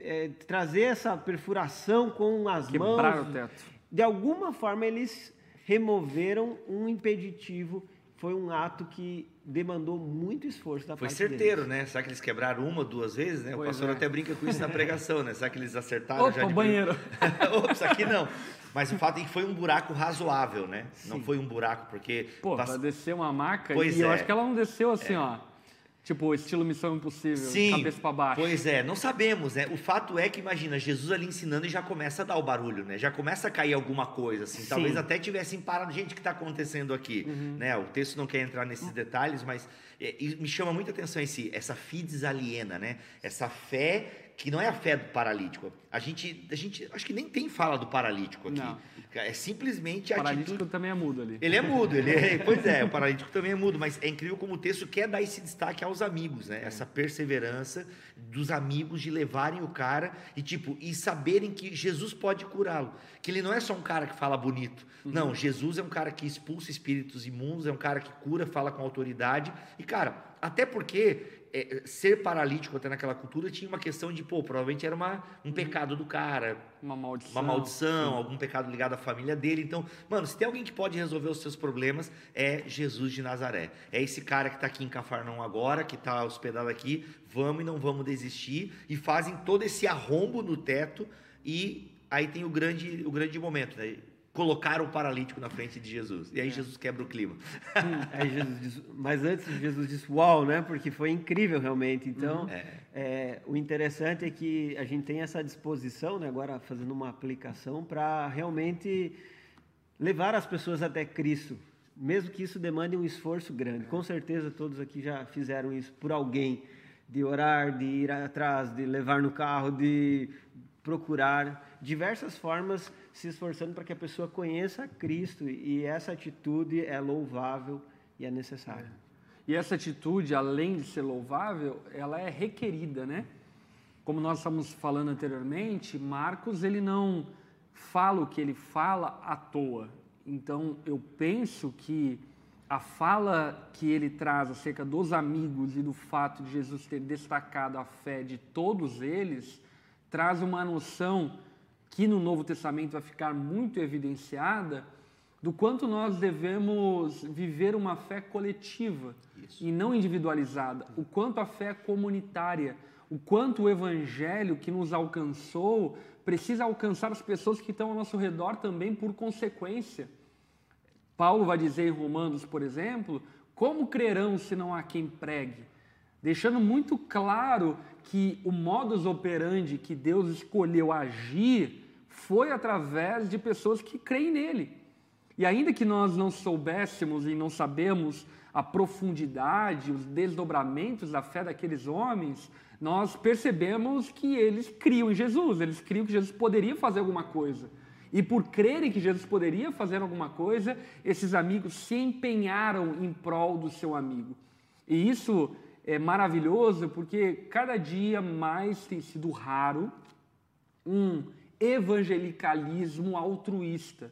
S2: é, trazer essa perfuração com as
S1: Quebrar
S2: mãos.
S1: o teto.
S2: de alguma forma eles removeram um impeditivo. Foi um ato que demandou muito esforço da
S3: Foi
S2: parte
S3: certeiro,
S2: deles.
S3: né? Será que eles quebraram uma, duas vezes, né? o
S1: Pois
S3: pastor
S1: é.
S3: até brinca com isso na pregação, né? Será que eles acertaram já
S1: Opa,
S3: de
S1: banheiro.
S3: Ops, aqui não. Mas o fato é que foi um buraco razoável, né? Não
S2: Sim.
S3: foi um buraco, porque.
S1: Pô,
S3: pass-
S1: pra descer uma maca.
S3: Pois
S1: e eu
S3: é.
S1: acho que ela não desceu assim, ó. Tipo, estilo Missão Impossível,
S3: Sim,
S1: cabeça pra baixo.
S3: pois é, não sabemos, né? O fato é que, imagina, Jesus ali ensinando e já começa a dar o barulho, né? Já começa a cair alguma coisa, assim.
S2: Sim.
S3: Talvez até tivessem parado, gente, o que está acontecendo aqui,
S1: Uhum.
S3: né? O texto não quer entrar nesses detalhes, mas é, me chama muita atenção esse, essa fides aliena, né? Essa fé que não é a fé do paralítico. A gente, a gente, acho que nem tem fala do paralítico aqui.
S1: Não.
S3: É simplesmente
S1: O
S3: a
S1: paralítico
S3: atitude...
S1: também é mudo ali.
S3: Ele é mudo, ele é, pois é, o paralítico também é mudo, mas é incrível como o texto quer dar esse destaque aos amigos, né? Essa perseverança dos amigos de levarem o cara e tipo, e saberem que Jesus pode curá-lo, que ele não é só um cara que fala bonito. Não, Jesus é um cara que expulsa espíritos imundos, é um cara que cura, fala com autoridade. E cara, até porque é, ser paralítico até naquela cultura tinha uma questão de, pô, provavelmente era uma, um pecado do cara,
S1: Uma maldição.
S3: uma maldição, algum pecado ligado à família dele. Então, mano, se tem alguém que pode resolver os seus problemas, é Jesus de Nazaré. É esse cara que está aqui em Cafarnaum agora, que está hospedado aqui. Vamos e não vamos desistir. E fazem todo esse arrombo no teto. E aí tem o grande, o grande momento, né? Colocaram o paralítico na frente de Jesus. E aí Jesus quebra o clima.
S2: Aí Jesus diz- mas antes Jesus disse uau, né? Porque foi incrível realmente. Então, é, o interessante é que a gente tem essa disposição, né? Agora fazendo uma aplicação para realmente levar as pessoas até Cristo, mesmo que isso demande um esforço grande. Com certeza todos aqui já fizeram isso por alguém, de orar, de ir atrás, de levar no carro, de procurar diversas formas se esforçando para que a pessoa conheça Cristo e essa atitude é louvável e é necessária.
S1: E essa atitude, além de ser louvável, ela é requerida, né? Como nós estamos falando anteriormente, Marcos ele não fala o que ele fala à toa. Então eu penso que a fala que ele traz acerca dos amigos e do fato de Jesus ter destacado a fé de todos eles traz uma noção que no Novo Testamento vai ficar muito evidenciada do quanto nós devemos viver uma fé coletiva e não individualizada, o quanto a fé é comunitária, o quanto o evangelho que nos alcançou precisa alcançar as pessoas que estão ao nosso redor também por consequência. Paulo vai dizer em Romanos, por exemplo, como crerão se não há quem pregue? Deixando muito claro que o modus operandi que Deus escolheu agir foi através de pessoas que creem nele. E ainda que nós não soubéssemos e não sabemos a profundidade, os desdobramentos da fé daqueles homens, nós percebemos que eles criam em Jesus, eles criam que Jesus poderia fazer alguma coisa. E por crerem que Jesus poderia fazer alguma coisa, esses amigos se empenharam em prol do seu amigo. E isso é maravilhoso porque cada dia mais tem sido raro um evangelicalismo altruísta.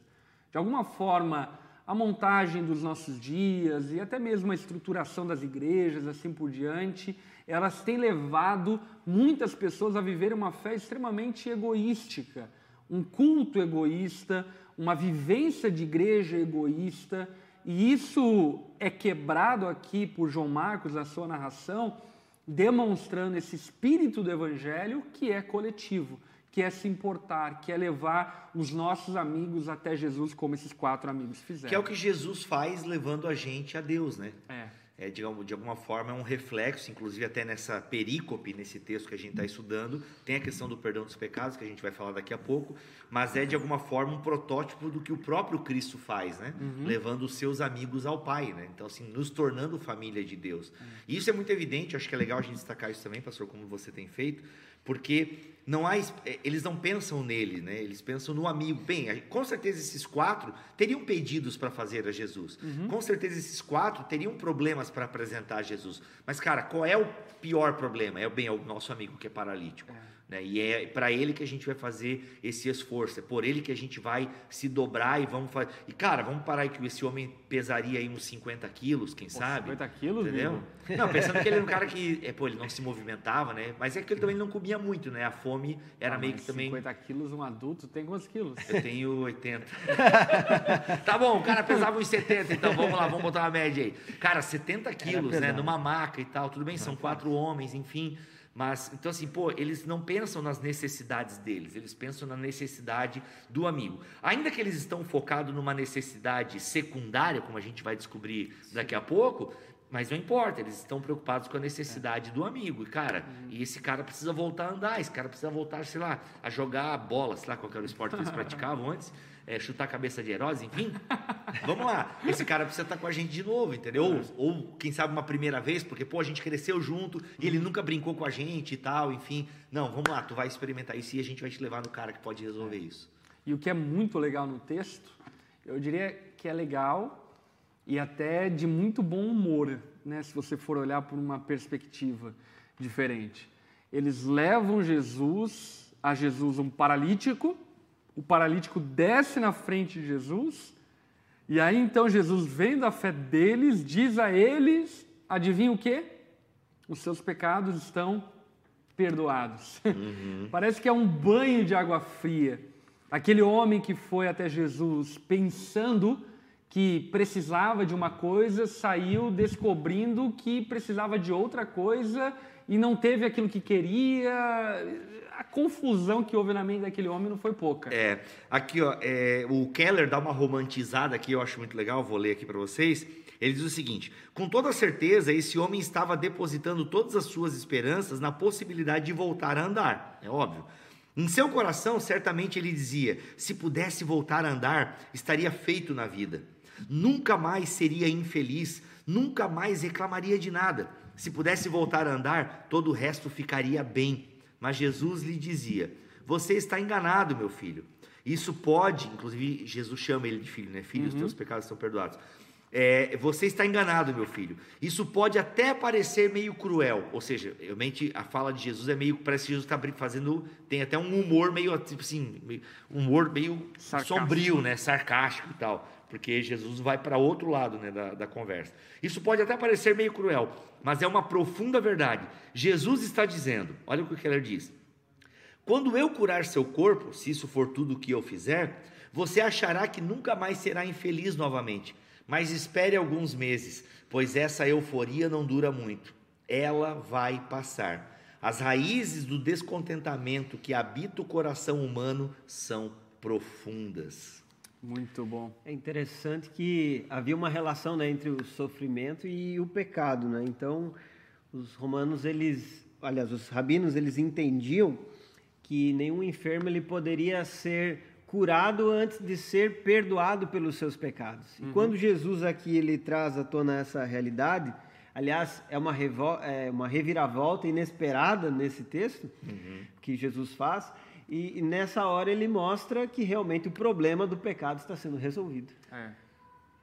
S1: De alguma forma, a montagem dos nossos dias e até mesmo a estruturação das igrejas, assim por diante, elas têm levado muitas pessoas a viver uma fé extremamente egoística, um culto egoísta, uma vivência de igreja egoísta, e isso é quebrado aqui por João Marcos na sua narração, demonstrando esse espírito do evangelho que é coletivo, que é se importar, que é levar os nossos amigos até Jesus, como esses quatro amigos fizeram.
S3: Que é o que Jesus faz levando a gente a Deus, né?
S1: É.
S3: É, digamos, de alguma forma é um reflexo, inclusive até nessa perícope, nesse texto que a gente está estudando, tem a questão do perdão dos pecados, que a gente vai falar daqui a pouco, mas é de alguma forma um protótipo do que o próprio Cristo faz, né? Levando os seus amigos ao Pai, né? Então, assim, nos tornando família de Deus. E isso é muito evidente, acho que é legal a gente destacar isso também, pastor, como você tem feito, porque não há, eh, eles não pensam nele, né? Eles pensam no amigo. Bem, com certeza esses quatro teriam pedidos para fazer a Jesus. Com certeza esses quatro teriam problemas para apresentar a Jesus. Mas, cara, qual é o pior problema? É bem é o nosso amigo que é paralítico. Né? E é para ele que a gente vai fazer esse esforço, é por ele que a gente vai se dobrar e vamos fazer. E cara, vamos parar aí que esse homem pesaria aí uns 50 quilos, quem
S1: Pô,
S3: sabe?
S1: 50 quilos,
S3: Entendeu? Não, pensando que ele era um cara que, é, pô, ele não se movimentava, né? Mas é que ele também não comia muito, né? A fome era
S1: Ah,
S3: meio que também.
S1: 50 quilos, um adulto tem quantos quilos?
S3: Eu tenho 80. tá bom, o cara pesava uns 70, então vamos lá, vamos botar uma média aí. Cara, 70 quilos, né? Numa maca e tal, tudo bem, são quatro homens, enfim. Mas, então assim, pô, eles não pensam nas necessidades deles, eles pensam na necessidade do amigo. Ainda que eles estão focados numa necessidade secundária, como a gente vai descobrir daqui a pouco, mas não importa, eles estão preocupados com a necessidade do amigo. E, cara, e esse cara precisa voltar a andar, esse cara precisa voltar, sei lá, a jogar bola, sei lá qual era o esporte que eles praticavam antes, é, chutar a cabeça de heróis, enfim. Vamos lá, esse cara precisa estar com a gente de novo, entendeu? Ou, ou, quem sabe uma primeira vez, porque, pô, a gente cresceu junto e ele nunca brincou com a gente e tal, enfim. Não, vamos lá, tu vai experimentar isso e a gente vai te levar no cara que pode resolver isso.
S1: E o que é muito legal no texto, eu diria que é legal e até de muito bom humor, né? Se você for olhar por uma perspectiva diferente. Eles levam Jesus, a Jesus um paralítico, o paralítico desce na frente de Jesus, e aí então Jesus, vendo a fé deles, diz a eles, adivinha o quê? Os seus pecados estão perdoados. Parece que é um banho de água fria. Aquele homem que foi até Jesus pensando que precisava de uma coisa, saiu descobrindo que precisava de outra coisa e não teve aquilo que queria. A confusão que houve na mente daquele homem não foi pouca.
S3: É, aqui, ó, é, o Keller dá uma romantizada aqui, eu acho muito legal, vou ler aqui para vocês. Ele diz o seguinte: com toda certeza, esse homem estava depositando todas as suas esperanças na possibilidade de voltar a andar, é óbvio. Em seu coração, certamente ele dizia: se pudesse voltar a andar, estaria feito na vida. Nunca mais seria infeliz, nunca mais reclamaria de nada. Se pudesse voltar a andar, todo o resto ficaria bem. Mas Jesus lhe dizia: Você está enganado, meu filho. Isso pode, inclusive Jesus chama ele de filho, né? Filho, os teus pecados estão perdoados. É, você está enganado, meu filho. Isso pode até parecer meio cruel, ou seja, realmente a fala de Jesus é meio parece que Jesus está fazendo, tem até um humor meio tipo assim, meio- um humor meio
S1: Sarcástico.
S3: sombrio, né, sarcástico e tal, porque Jesus vai para outro lado, né, da, da conversa. Isso pode até parecer meio cruel, mas é uma profunda verdade. Jesus está dizendo, olha o que o Keller diz. Quando eu curar seu corpo, se isso for tudo o que eu fizer, você achará que nunca mais será infeliz novamente. Mas espere alguns meses, pois essa euforia não dura muito. Ela vai passar. As raízes do descontentamento que habita o coração humano são profundas.
S1: Muito bom.
S2: É interessante que havia uma relação né, entre o sofrimento e o pecado, né? Então, os romanos eles, aliás, os rabinos eles entendiam que nenhum enfermo ele poderia ser curado antes de ser perdoado pelos seus pecados. E quando Jesus aqui ele traz à tona essa realidade, aliás, é uma, é uma reviravolta inesperada nesse texto que Jesus faz. E, e nessa hora ele mostra que realmente o problema do pecado está sendo resolvido.
S1: É.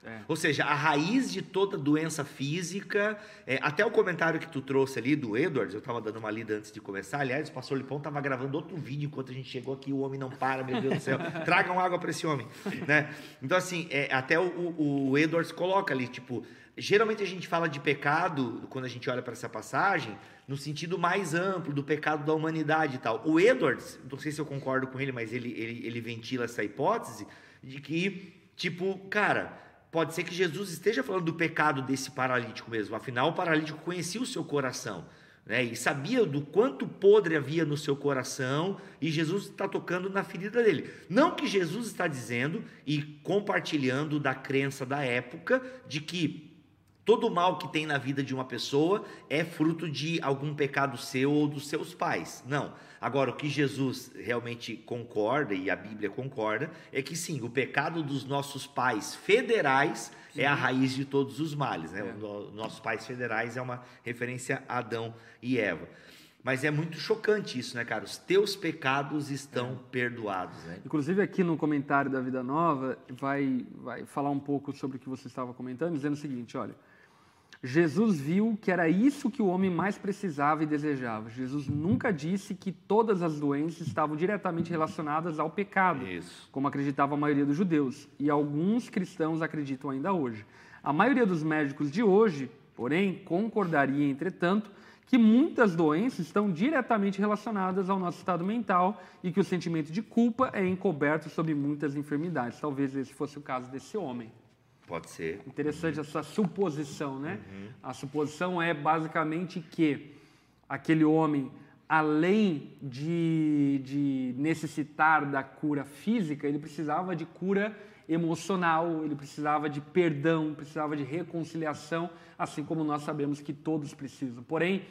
S1: É.
S3: Ou seja, a raiz de toda doença física, é, até o comentário que tu trouxe ali do Edwards, eu estava dando uma lida antes de começar. Aliás, o pastor Lipão estava gravando outro vídeo enquanto a gente chegou aqui. O homem não para, meu Deus do céu. Tragam água para esse homem. Né? Então, assim, é, até o, o- o Edwards coloca ali, tipo, geralmente a gente fala de pecado, quando a gente olha para essa passagem, no sentido mais amplo do pecado da humanidade e tal. O Edwards, não sei se eu concordo com ele, mas ele, ele, ele ventila essa hipótese de que, tipo, cara. Pode ser que Jesus esteja falando do pecado desse paralítico mesmo. Afinal, o paralítico conhecia o seu coração. Né? E sabia do quanto podre havia no seu coração, e Jesus está tocando na ferida dele. Não que Jesus está dizendo e compartilhando da crença da época de que todo mal que tem na vida de uma pessoa é fruto de algum pecado seu ou dos seus pais. Não. Agora, o que Jesus realmente concorda, e a Bíblia concorda, é que sim, o pecado dos nossos pais federais é a raiz de todos os males. Né? No- nossos pais federais é uma referência a Adão e Eva. Mas é muito chocante isso, né, cara? Os teus pecados estão perdoados, né?
S1: Inclusive aqui no comentário da Vida Nova vai, vai falar um pouco sobre o que você estava comentando, dizendo o seguinte, olha, Jesus viu que era isso que o homem mais precisava e desejava. Jesus nunca disse que todas as doenças estavam diretamente relacionadas ao pecado,
S3: Isso.
S1: como acreditava a maioria dos judeus, e alguns cristãos acreditam ainda hoje. A maioria dos médicos de hoje, porém, concordaria, entretanto, que muitas doenças estão diretamente relacionadas ao nosso estado mental e que o sentimento de culpa é encoberto sobre muitas enfermidades. Talvez esse fosse o caso desse homem.
S3: Pode ser.
S1: Interessante essa suposição, né? A suposição é basicamente que aquele homem, além de, de necessitar da cura física, ele precisava de cura emocional, ele precisava de perdão, precisava de reconciliação, assim como nós sabemos que todos precisam. Porém,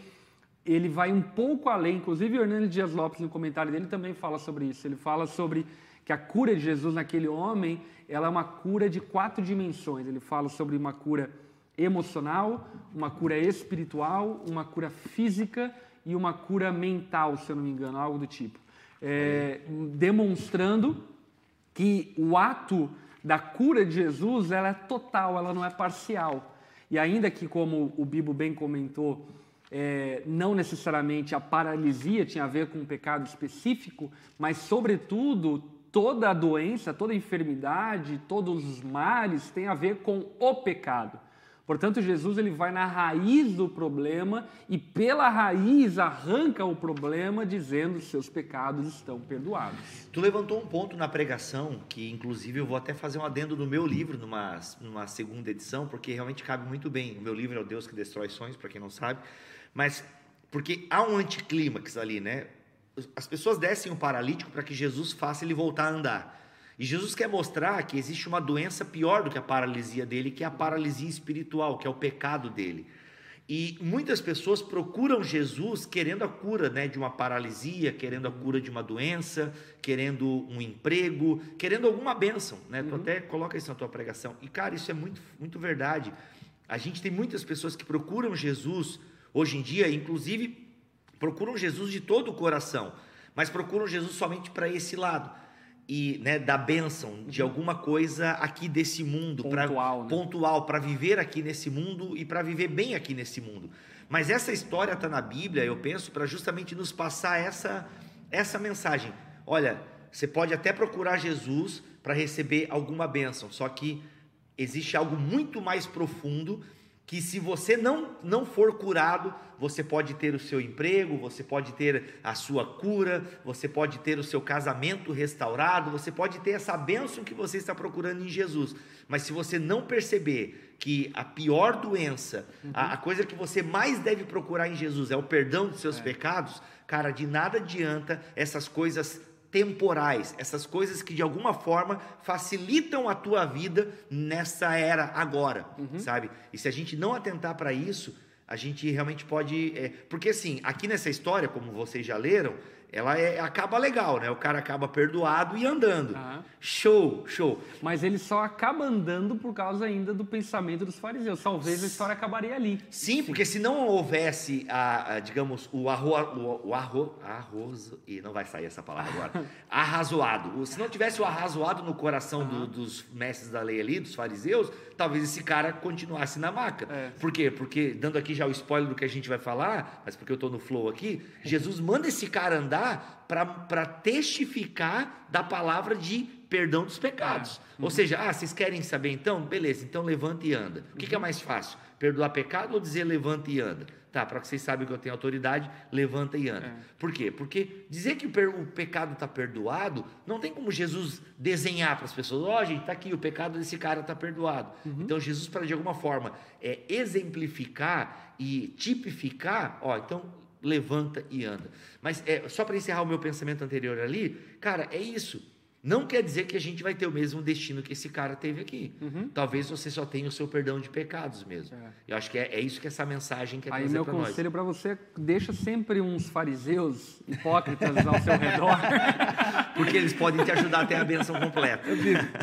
S1: ele vai um pouco além, inclusive o Hernandes Dias Lopes, no comentário dele, também fala sobre isso. Ele fala sobre que a cura de Jesus naquele homem, ela é uma cura de quatro dimensões. Ele fala sobre uma cura emocional, uma cura espiritual, uma cura física e uma cura mental, se eu não me engano, algo do tipo. É, demonstrando que o ato da cura de Jesus ela é total, ela não é parcial. E ainda que, como o Bibo bem comentou, é, não necessariamente a paralisia tinha a ver com um pecado específico, mas, sobretudo, toda doença, toda enfermidade, todos os males têm a ver com o pecado. Portanto, Jesus ele vai na raiz do problema e pela raiz arranca o problema dizendo seus pecados estão perdoados.
S3: Tu levantou um ponto na pregação que, inclusive, eu vou até fazer um adendo no meu livro, numa, numa segunda edição, porque realmente cabe muito bem. O meu livro é O Deus que Destrói Sonhos, para quem não sabe, mas porque há um anticlímax ali, né? As pessoas descem o paralítico para que Jesus faça ele voltar a andar. E Jesus quer mostrar que existe uma doença pior do que a paralisia dele, que é a paralisia espiritual, que é o pecado dele. E muitas pessoas procuram Jesus querendo a cura né, de uma paralisia, querendo a cura de uma doença, querendo um emprego, querendo alguma bênção. Né? Tu até coloca isso na tua pregação. E, cara, isso é muito, muito verdade. A gente tem muitas pessoas que procuram Jesus hoje em dia, inclusive procuram Jesus de todo o coração, mas procuram Jesus somente para esse lado e né, da bênção de alguma coisa aqui desse mundo para
S1: Pontual, né?
S3: pontual para viver aqui nesse mundo e para viver bem aqui nesse mundo. Mas essa história está na Bíblia, eu penso, para justamente nos passar essa essa mensagem. Olha, você pode até procurar Jesus para receber alguma bênção, só que existe algo muito mais profundo que se você não, não for curado, você pode ter o seu emprego, você pode ter a sua cura, você pode ter o seu casamento restaurado, você pode ter essa bênção que você está procurando em Jesus. Mas se você não perceber que a pior doença, a, a coisa que você mais deve procurar em Jesus é o perdão dos seus pecados, cara, de nada adianta essas coisas temporais, essas coisas que de alguma forma facilitam a tua vida nessa era agora, sabe? E se a gente não atentar para isso, a gente realmente pode. é, porque assim, aqui nessa história, como vocês já leram, ela é- acaba legal, né? O cara acaba perdoado e andando. Show, show.
S1: Mas ele só acaba andando por causa ainda do pensamento dos fariseus. Talvez a história acabaria ali.
S3: Sim, porque se não houvesse, a, a, digamos, o arroz, o, o arro, arroz, e não vai sair essa palavra agora, arrazoado. Se não tivesse o arrazoado no coração do- dos mestres da lei ali, dos fariseus, talvez esse cara continuasse na maca.
S1: É.
S3: Por quê? Porque, dando aqui já o spoiler do que a gente vai falar, mas porque eu estou no flow aqui, Jesus manda esse cara andar para testificar da palavra de perdão dos pecados. Ou seja, ah, vocês querem saber então? Beleza, então levanta e anda. O que, que é mais fácil? Perdoar pecado ou dizer levanta e anda? Tá, para que vocês saibam que eu tenho autoridade, levanta e anda. Por quê? Porque dizer que o, pecado está perdoado, não tem como Jesus desenhar para as pessoas, ó, gente, está aqui, o pecado desse cara está perdoado. Então, Jesus, para de alguma forma é, exemplificar e tipificar, ó, então levanta e anda. Mas é, só para encerrar o meu pensamento anterior ali, cara, é isso. Não quer dizer que a gente vai ter o mesmo destino que esse cara teve aqui. Talvez você só tenha o seu perdão de pecados mesmo.
S1: É.
S3: Eu acho que é, é isso que essa mensagem quer
S1: Aí
S3: trazer
S1: meu
S3: para nós.
S1: conselho para você, deixa sempre uns fariseus hipócritas ao seu redor.
S3: Porque eles podem te ajudar a ter a benção completa.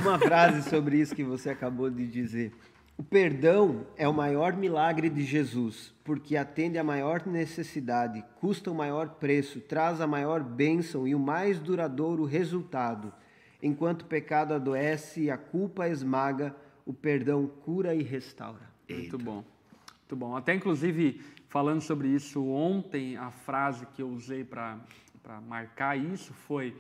S2: Uma frase sobre isso que você acabou de dizer. O perdão é o maior milagre de Jesus, porque atende à maior necessidade, custa o maior preço, traz a maior bênção e o mais duradouro resultado. Enquanto o pecado adoece e a culpa esmaga, o perdão cura e restaura.
S1: Muito bom. Muito bom. Até inclusive falando sobre isso ontem, a frase que eu usei para marcar isso foi: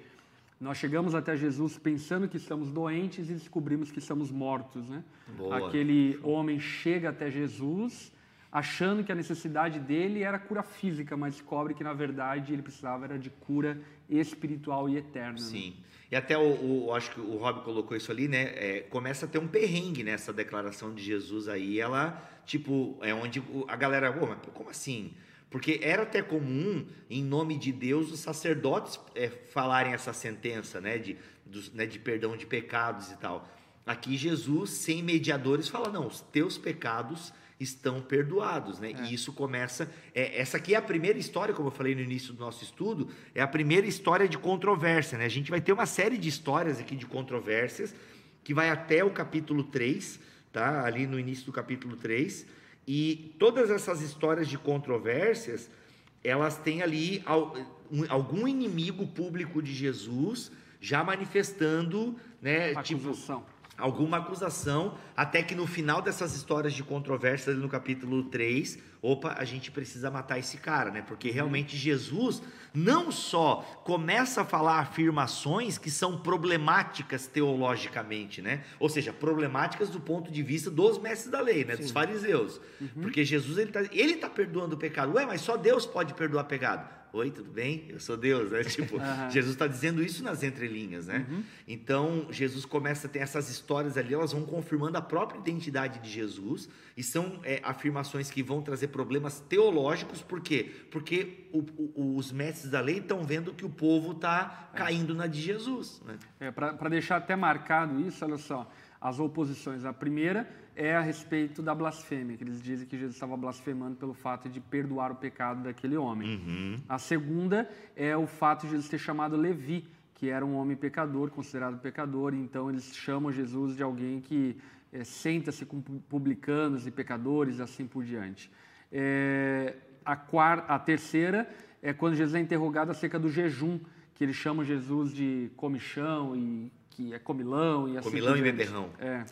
S1: nós chegamos até Jesus pensando que estamos doentes e descobrimos que estamos mortos, né?
S3: Boa.
S1: Aquele homem chega até Jesus achando que a necessidade dele era cura física, mas descobre que na verdade ele precisava era de cura espiritual e eterna. né?
S3: Sim. E até o, o- acho que o Rob colocou isso ali, né? É, começa a ter um perrengue nessa declaração de Jesus aí. Ela, tipo, é onde a galera, "Pô, mas como assim? Porque era até comum, em nome de Deus, os sacerdotes é, falarem essa sentença, né? De, dos- né, de perdão de pecados e tal. Aqui Jesus, sem mediadores, fala: não, os teus pecados estão perdoados, né? E isso começa. é, essa aqui é a primeira história, como eu falei no início do nosso estudo, é a primeira história de controvérsia, né? A gente vai ter uma série de histórias aqui de controvérsias que vai até o capítulo 3, tá? Ali no início do capítulo 3. E todas essas histórias de controvérsias, elas têm ali al- um- algum inimigo público de Jesus já manifestando, né? Tipo,
S1: Acusação.
S3: alguma acusação, até que no final dessas histórias de controvérsia, ali no capítulo 3, opa, a gente precisa matar esse cara, né? Porque realmente Jesus não só começa a falar afirmações que são problemáticas teologicamente, né? Ou seja, problemáticas do ponto de vista dos mestres da lei, né? Dos fariseus. Porque Jesus, ele tá, ele tá perdoando o pecado. Ué, mas só Deus pode perdoar pecado. Oi, tudo bem? Eu sou Deus, né? Tipo,
S1: Aham.
S3: Jesus está dizendo isso nas entrelinhas, né? Então, Jesus começa a ter essas histórias ali, elas vão confirmando a própria identidade de Jesus e são é, afirmações que vão trazer problemas teológicos, por quê? Porque o- o- os mestres da lei estão vendo que o povo está caindo na de Jesus, né?
S1: É, Para deixar até marcado isso, olha só, as oposições. A primeira é a respeito da blasfêmia, que eles dizem que Jesus estava blasfemando pelo fato de perdoar o pecado daquele homem. A segunda é o fato de Jesus ter chamado Levi, que era um homem pecador, considerado pecador, então eles chamam Jesus de alguém que é, senta-se com pu- publicanos e pecadores, e assim por diante. É, a, quarta, a terceira é quando Jesus é interrogado acerca do jejum, que eles chamam Jesus de comichão e que é comilão e assim
S3: Comilão e beberrão.
S1: É.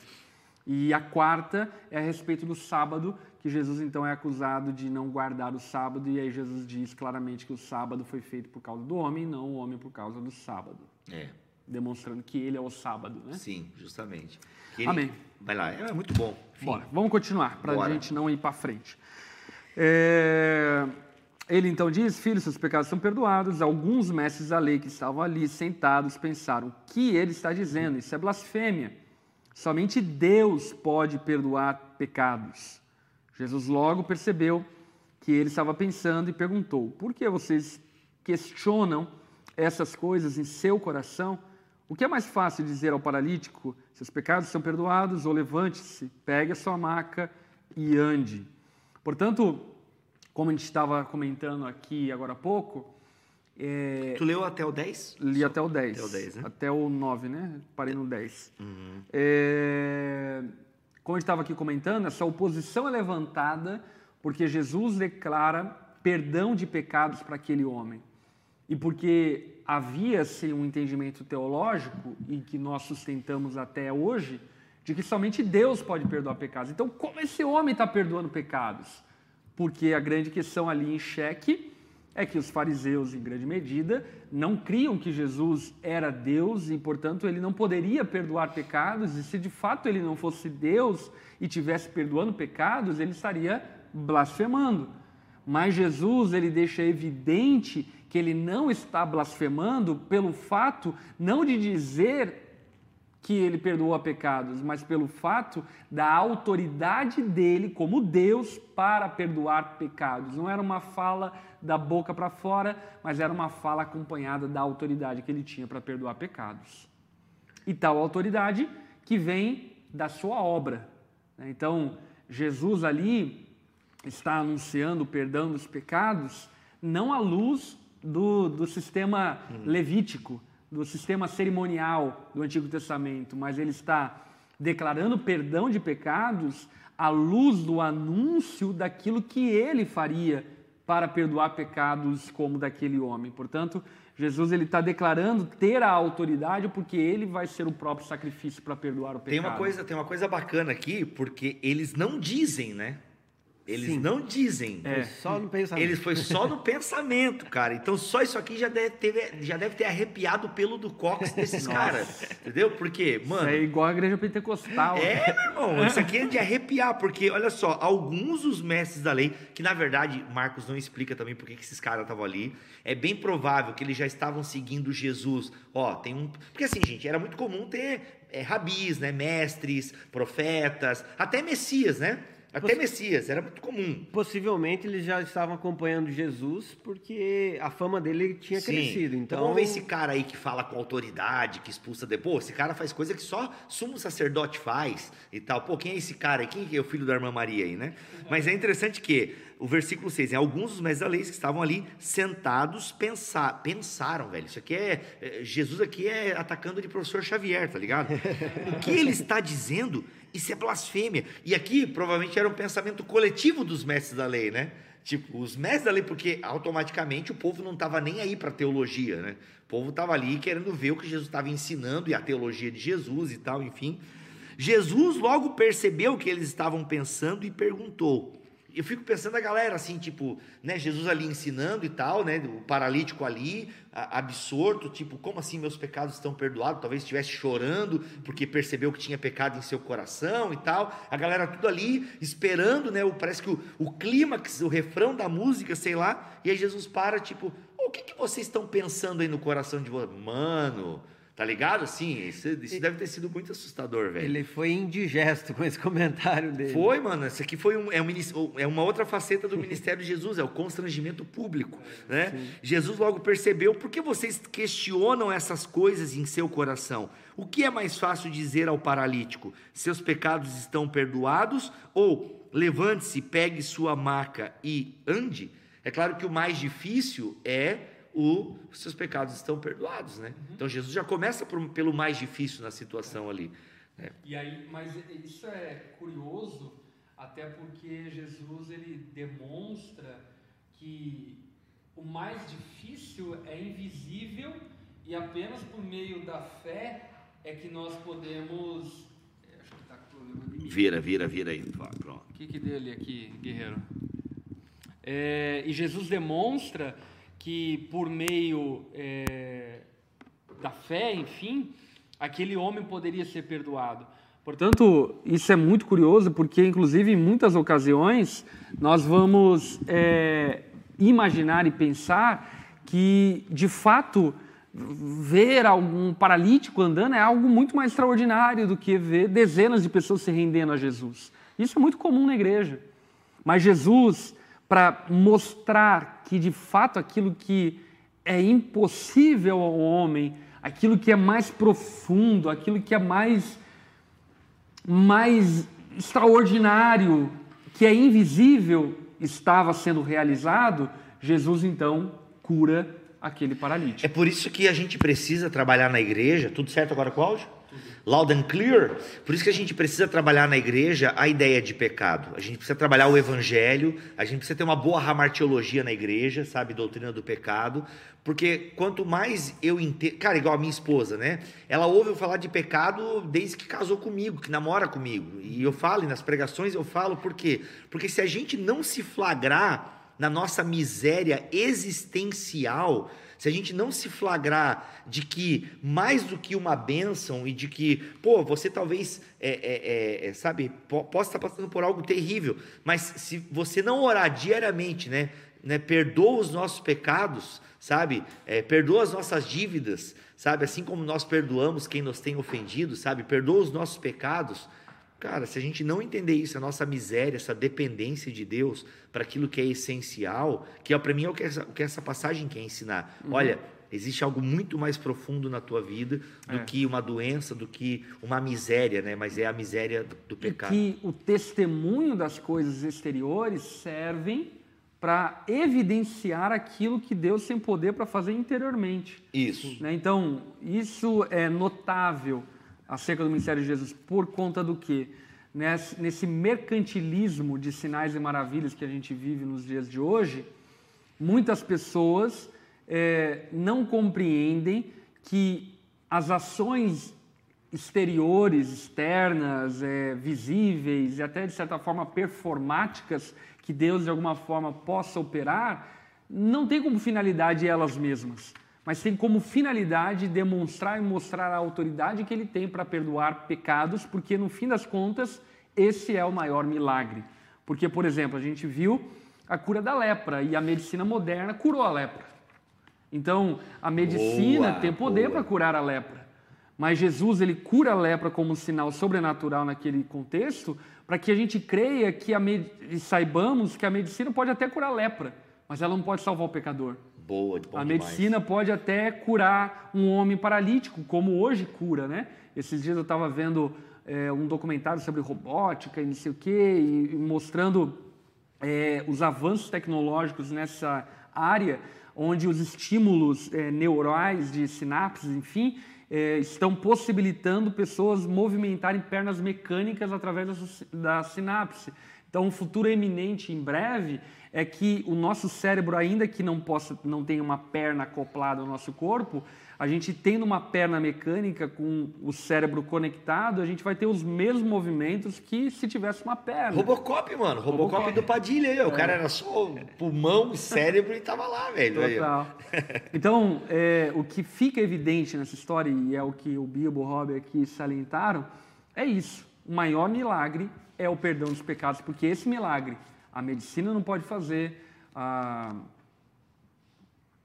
S1: E a quarta é a respeito do sábado, que Jesus então é acusado de não guardar o sábado, e aí Jesus diz claramente que o sábado foi feito por causa do homem, não o homem por causa do sábado,
S3: É,
S1: demonstrando que ele é o sábado, né?
S3: sim, justamente. Que
S1: Amém.
S3: Vai lá, é muito bom. Enfim,
S1: Bora, vamos continuar, para a gente não ir para frente. É, Ele então diz: Filho, seus pecados são perdoados. Alguns mestres da lei que estavam ali sentados pensaram: O que ele está dizendo? Isso é blasfêmia. Somente Deus pode perdoar pecados. Jesus logo percebeu que ele estava pensando e perguntou: Por que vocês questionam essas coisas em seu coração? O que é mais fácil dizer ao paralítico: Seus pecados são perdoados, ou levante-se, pegue a sua maca e ande? Portanto, como a gente estava comentando aqui agora há pouco, é,
S3: Tu leu até o 10?
S1: Li até o 10.
S3: Até o 10, né?
S1: Até o 9, né? Parei no 10.
S3: Uhum.
S1: É, Como a gente estava aqui comentando, essa oposição é levantada porque Jesus declara perdão de pecados para aquele homem. E porque havia-se um entendimento teológico, e que nós sustentamos até hoje, de que somente Deus pode perdoar pecados. Então, como esse homem está perdoando pecados? Porque a grande questão ali em xeque é que os fariseus, em grande medida, não criam que Jesus era Deus e, portanto, ele não poderia perdoar pecados, e se de fato ele não fosse Deus e tivesse perdoando pecados, ele estaria blasfemando. Mas Jesus, ele deixa evidente que ele não está blasfemando pelo fato não de dizer que ele perdoa pecados, mas pelo fato da autoridade dele como Deus para perdoar pecados. Não era uma fala da boca para fora, mas era uma fala acompanhada da autoridade que ele tinha para perdoar pecados. E tal autoridade que vem da sua obra. né? Então, Jesus ali está anunciando o perdão dos pecados não à luz do, do sistema levítico, do sistema cerimonial do Antigo Testamento, mas ele está declarando perdão de pecados à luz do anúncio daquilo que ele faria para perdoar pecados como daquele homem. Portanto, Jesus ele está declarando ter a autoridade porque ele vai ser o próprio sacrifício para perdoar o pecado.
S3: Tem uma coisa, tem uma coisa bacana aqui, porque eles não dizem, né? Eles
S2: Sim.
S3: não dizem.
S1: É.
S2: Só no pensamento.
S3: Eles foi só no pensamento, cara. Então só isso aqui já deve ter, já deve ter arrepiado o pelo do cox desses caras. Entendeu? Porque, mano.
S1: Isso é igual a igreja pentecostal.
S3: É, meu irmão, isso aqui é de arrepiar, porque olha só, alguns dos mestres da lei, que na verdade Marcos não explica também por que que esses caras estavam ali, é bem provável que eles já estavam seguindo Jesus. Ó, tem um. Porque assim, gente, era muito comum ter é, rabis, né? Mestres, profetas, até Messias, né? Até Messias, era muito comum.
S2: Possivelmente eles já estavam acompanhando Jesus porque a fama dele tinha
S3: Sim.
S2: crescido. Então,
S3: vamos ver esse cara aí que fala com autoridade, que expulsa depois. Esse cara faz coisa que só sumo sacerdote faz e tal. Pô, quem é esse cara aí? Quem é o filho da irmã Maria aí, né? Mas é interessante que o versículo 6, em alguns dos mestres da lei que estavam ali sentados pensar, pensaram, velho. Isso aqui é, é, Jesus aqui é atacando de professor Xavier, tá ligado? o que ele está dizendo, isso é blasfêmia. E aqui provavelmente era um pensamento coletivo dos mestres da lei, né? Tipo, os mestres da lei, porque automaticamente o povo não estava nem aí para teologia, né? O povo estava ali querendo ver o que Jesus estava ensinando e a teologia de Jesus e tal, enfim. Jesus logo percebeu o que eles estavam pensando e perguntou. Eu fico pensando a galera assim, tipo, né, Jesus ali ensinando e tal, né, o paralítico ali, a- absorto, tipo, como assim meus pecados estão perdoados? Talvez estivesse chorando porque percebeu que tinha pecado em seu coração e tal. A galera tudo ali esperando, né, o, parece que o, o clímax, o refrão da música, sei lá, e aí Jesus para, tipo, "Ô, o que, que vocês estão pensando aí no coração de vocês? Mano, tá ligado? Assim, isso, isso deve ter sido muito assustador, velho.
S2: ele foi indigesto com esse comentário dele.
S3: Foi, mano. Isso aqui foi um, é, um, é uma outra faceta do ministério de Jesus, é o constrangimento público. Né? Jesus logo percebeu por que vocês questionam essas coisas em seu coração. O que é mais fácil dizer ao paralítico? Seus pecados estão perdoados? Ou levante-se, pegue sua maca e ande? É claro que o mais difícil é o os seus pecados estão perdoados, né? Então Jesus já começa por- pelo mais difícil na situação ali. né?
S1: E aí, mas isso é curioso, até porque Jesus ele demonstra que o mais difícil é invisível e apenas por meio da fé é que nós podemos. É, Acho que está com problema de mim.
S3: Vira, vira, vira aí. Pronto.
S1: O que, que deu ali aqui, guerreiro? É, e Jesus demonstra que por meio é, da fé, enfim, aquele homem poderia ser perdoado. Portanto, isso é muito curioso, porque, inclusive, em muitas ocasiões, nós vamos é, imaginar e pensar que, de fato, ver algum paralítico andando é algo muito mais extraordinário do que ver dezenas de pessoas se rendendo a Jesus. Isso é muito comum na igreja. Mas Jesus, para mostrar que de fato aquilo que é impossível ao homem, aquilo que é mais profundo, aquilo que é mais, mais extraordinário, que é invisível, estava sendo realizado, Jesus então cura aquele paralítico.
S3: É por isso que a gente precisa trabalhar na igreja. Tudo certo agora com o áudio? Loud and clear. Por isso que a gente precisa trabalhar na igreja a ideia de pecado. A gente precisa trabalhar o evangelho. A gente precisa ter uma boa ramartiologia na igreja, sabe? Doutrina do pecado. Porque quanto mais eu entendo. Cara, igual a minha esposa, né? Ela ouve eu falar de pecado desde que casou comigo, que namora comigo. E eu falo, e nas pregações eu falo, por quê? Porque se a gente não se flagrar na nossa miséria existencial, se a gente não se flagrar de que mais do que uma bênção e de que, pô, você talvez, é, é, é, é, sabe, po- possa estar passando por algo terrível, mas se você não orar diariamente, né, né perdoa os nossos pecados, sabe, é, perdoa as nossas dívidas, sabe, assim como nós perdoamos quem nos tem ofendido, sabe, perdoa os nossos pecados, Cara, se a gente não entender isso, a nossa miséria, essa dependência de Deus para aquilo que é essencial, que para mim é o que, essa, o que essa passagem quer ensinar. Olha, existe algo muito mais profundo na tua vida do
S1: É.
S3: que uma doença, do que uma miséria, né? Mas é a miséria do, do
S1: E
S3: pecado.
S1: que o testemunho das coisas exteriores servem para evidenciar aquilo que Deus tem poder para fazer interiormente.
S3: Isso.
S1: né? Então, isso é notável acerca do ministério de Jesus por conta do quê? Nesse, nesse mercantilismo de sinais e maravilhas que a gente vive nos dias de hoje, muitas pessoas eh, não compreendem que as ações exteriores, externas, é, visíveis e até de certa forma performáticas que Deus de alguma forma possa operar, não tem como finalidade elas mesmas, mas tem como finalidade demonstrar e mostrar a autoridade que ele tem para perdoar pecados, porque no fim das contas esse é o maior milagre. Porque, por exemplo, a gente viu a cura da lepra e a medicina moderna curou a lepra. Então, a medicina
S3: Boa,
S1: tem poder para curar a lepra. Mas Jesus ele cura a lepra como um sinal sobrenatural naquele contexto, para que a gente creia que a med... e saibamos que a medicina pode até curar a lepra, mas ela não pode salvar o pecador.
S3: Boa, bom
S1: a
S3: demais.
S1: medicina pode até curar um homem paralítico, como hoje cura, né? Esses dias eu estava vendo é, um documentário sobre robótica e não sei o quê, e, e mostrando é, os avanços tecnológicos nessa área, onde os estímulos é, neurais de sinapses, enfim, é, estão possibilitando pessoas movimentarem pernas mecânicas através dessa- da sinapse. Então, um futuro eminente em breve é que o nosso cérebro, ainda que não possa, não tenha uma perna acoplada ao nosso corpo, a gente tendo uma perna mecânica com o cérebro conectado, a gente vai ter os mesmos movimentos que se tivesse uma perna.
S3: Robocop, mano. Robocop,
S1: Robocop.
S3: do Padilha ó. O cara era só pulmão, cérebro e tava lá, velho.
S1: Total. Então, é, o que fica evidente nessa história, e é o que o Bilbo, o Rob aqui salientaram, é isso. O maior milagre é o perdão dos pecados, porque esse milagre a medicina não pode fazer, a,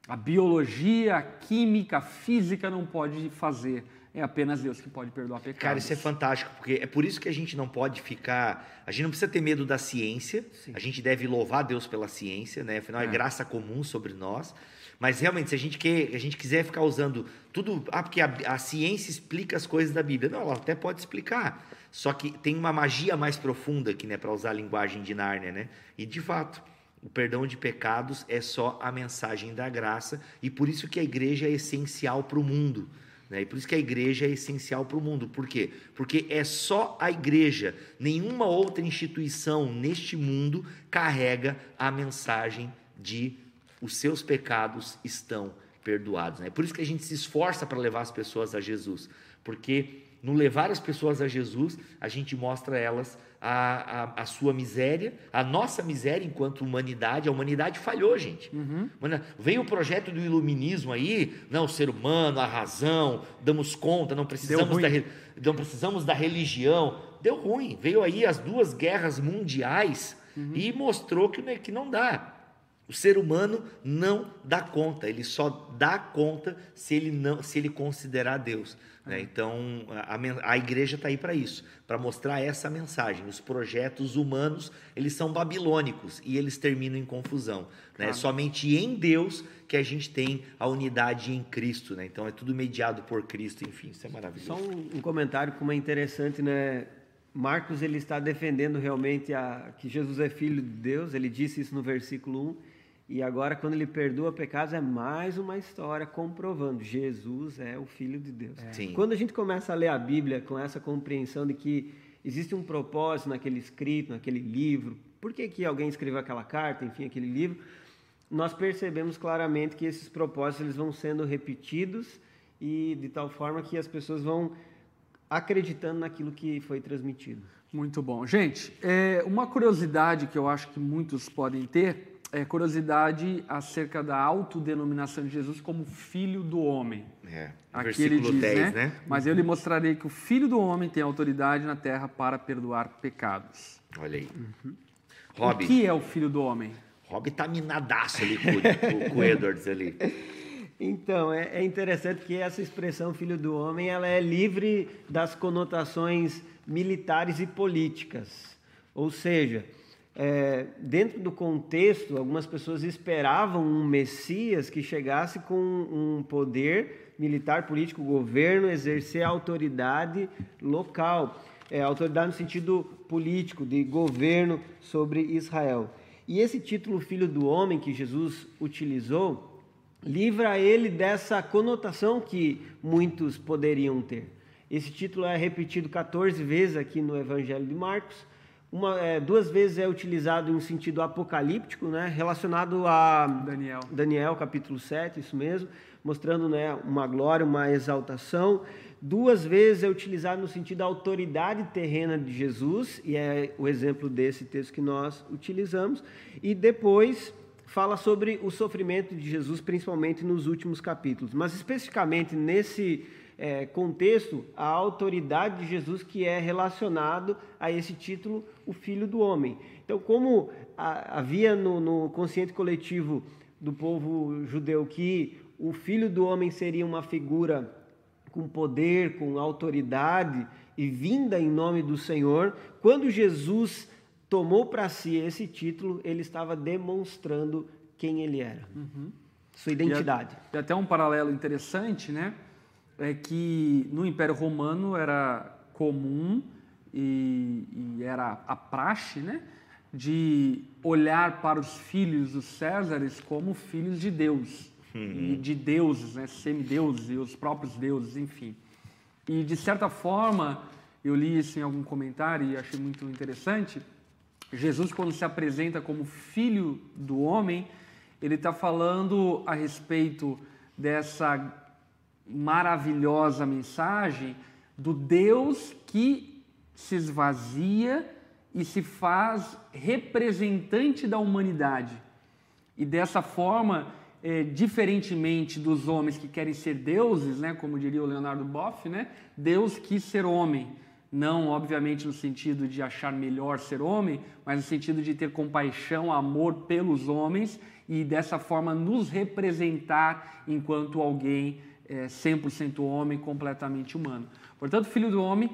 S1: a biologia, a química, a física não pode fazer. É apenas Deus que pode perdoar pecados.
S3: Cara, isso é fantástico, porque é por isso que a gente não pode ficar. A gente não precisa ter medo da ciência, a gente deve louvar Deus pela ciência, né? Afinal, é,
S1: É.
S3: graça comum sobre nós. Mas realmente, se a gente, quer, a gente quiser ficar usando tudo. Ah, porque a, a ciência explica as coisas da Bíblia. Não, ela até pode explicar. Só que tem uma magia mais profunda aqui, né? Para usar a linguagem de Nárnia, né? E de fato. O perdão de pecados é só a mensagem da graça e por isso que a igreja é essencial para o mundo. Né? E por isso que a igreja é essencial para o mundo. Por quê? Porque é só a igreja, nenhuma outra instituição neste mundo carrega a mensagem de os seus pecados estão perdoados. Né? Por isso que a gente se esforça para levar as pessoas a Jesus. Porque no levar as pessoas a Jesus, a gente mostra a elas a, a, a sua miséria, a nossa miséria enquanto humanidade. A humanidade falhou, gente. Mano, Veio o projeto do iluminismo aí, não, o ser humano, a razão, damos conta, não precisamos, da, não precisamos da religião. Deu ruim. Veio aí as duas guerras mundiais e mostrou que, né, que não dá. O ser humano não dá conta, ele só dá conta se ele não, se ele considerar Deus. né? Então a, a igreja está aí para isso, para mostrar essa mensagem. Os projetos humanos eles são babilônicos e eles terminam em confusão. né? É somente em Deus que a gente tem a unidade em Cristo. Né? Então é tudo mediado por Cristo. Enfim, isso é maravilhoso.
S2: Só um, um comentário como é interessante, né? Marcos ele está defendendo realmente a, que Jesus é filho de Deus, ele disse isso no versículo 1, e agora quando ele perdoa pecados é mais uma história comprovando, Jesus é o filho de Deus.
S3: Sim.
S2: Quando a gente começa a ler a Bíblia com essa compreensão de que existe um propósito naquele escrito, naquele livro, por que, que alguém escreveu aquela carta, enfim, aquele livro, nós percebemos claramente que esses propósitos eles vão sendo repetidos e de tal forma que as pessoas vão acreditando naquilo que foi transmitido.
S1: Muito bom. Gente, é, uma curiosidade que eu acho que muitos podem ter é curiosidade acerca da autodenominação de Jesus como Filho do Homem.
S3: É,
S1: Aqui ele
S3: versículo
S1: diz,
S3: 10,
S1: né?
S3: né?
S1: Mas eu lhe mostrarei que o Filho do Homem tem autoridade na terra para perdoar pecados.
S3: Olha aí.
S1: O
S3: Rob,
S1: que é o Filho do Homem?
S3: Rob tá minadaço ali com, o- com o Edwards ali.
S2: Então, é, é interessante que essa expressão filho do homem, ela é livre das conotações militares e políticas. Ou seja, é, dentro do contexto, algumas pessoas esperavam um Messias que chegasse com um poder militar, político, governo, exercer autoridade local. É, autoridade no sentido político, de governo sobre Israel. E esse título Filho do Homem que Jesus utilizou, livra ele dessa conotação que muitos poderiam ter. Esse título é repetido 14 vezes aqui no Evangelho de Marcos, Uma, é, duas vezes é utilizado em um sentido apocalíptico, né, relacionado a
S1: Daniel.
S2: Daniel capítulo 7, isso mesmo, mostrando né, uma glória, uma exaltação. Duas vezes é utilizado no sentido da autoridade terrena de Jesus, e é o exemplo desse texto que nós utilizamos. E depois fala sobre o sofrimento de Jesus, principalmente nos últimos capítulos. Mas especificamente nesse é, contexto, a autoridade de Jesus que é relacionado a esse título, o Filho do Homem. Então, como a, havia no, no consciente coletivo do povo judeu que o Filho do Homem seria uma figura com poder, com autoridade e vinda em nome do Senhor, quando Jesus tomou para si esse título, ele estava demonstrando quem ele era, uhum. sua identidade.
S1: E até um paralelo interessante, né? É que no Império Romano era comum e, e era a praxe, né? De olhar para os filhos dos Césares como filhos de Deus uhum. e de deuses, né? semideuses e os próprios deuses, enfim. E de certa forma, eu li isso em algum comentário e achei muito interessante. Jesus, quando se apresenta como filho do homem, ele está falando a respeito dessa maravilhosa mensagem do Deus que se esvazia e se faz representante da humanidade. E dessa forma, é, diferentemente dos homens que querem ser deuses, né, como diria o Leonardo Boff, né, Deus quis ser homem. Não, obviamente, no sentido de achar melhor ser homem, mas no sentido de ter compaixão, amor pelos homens e dessa forma nos representar enquanto alguém é, 100% homem, completamente humano. Portanto, Filho do Homem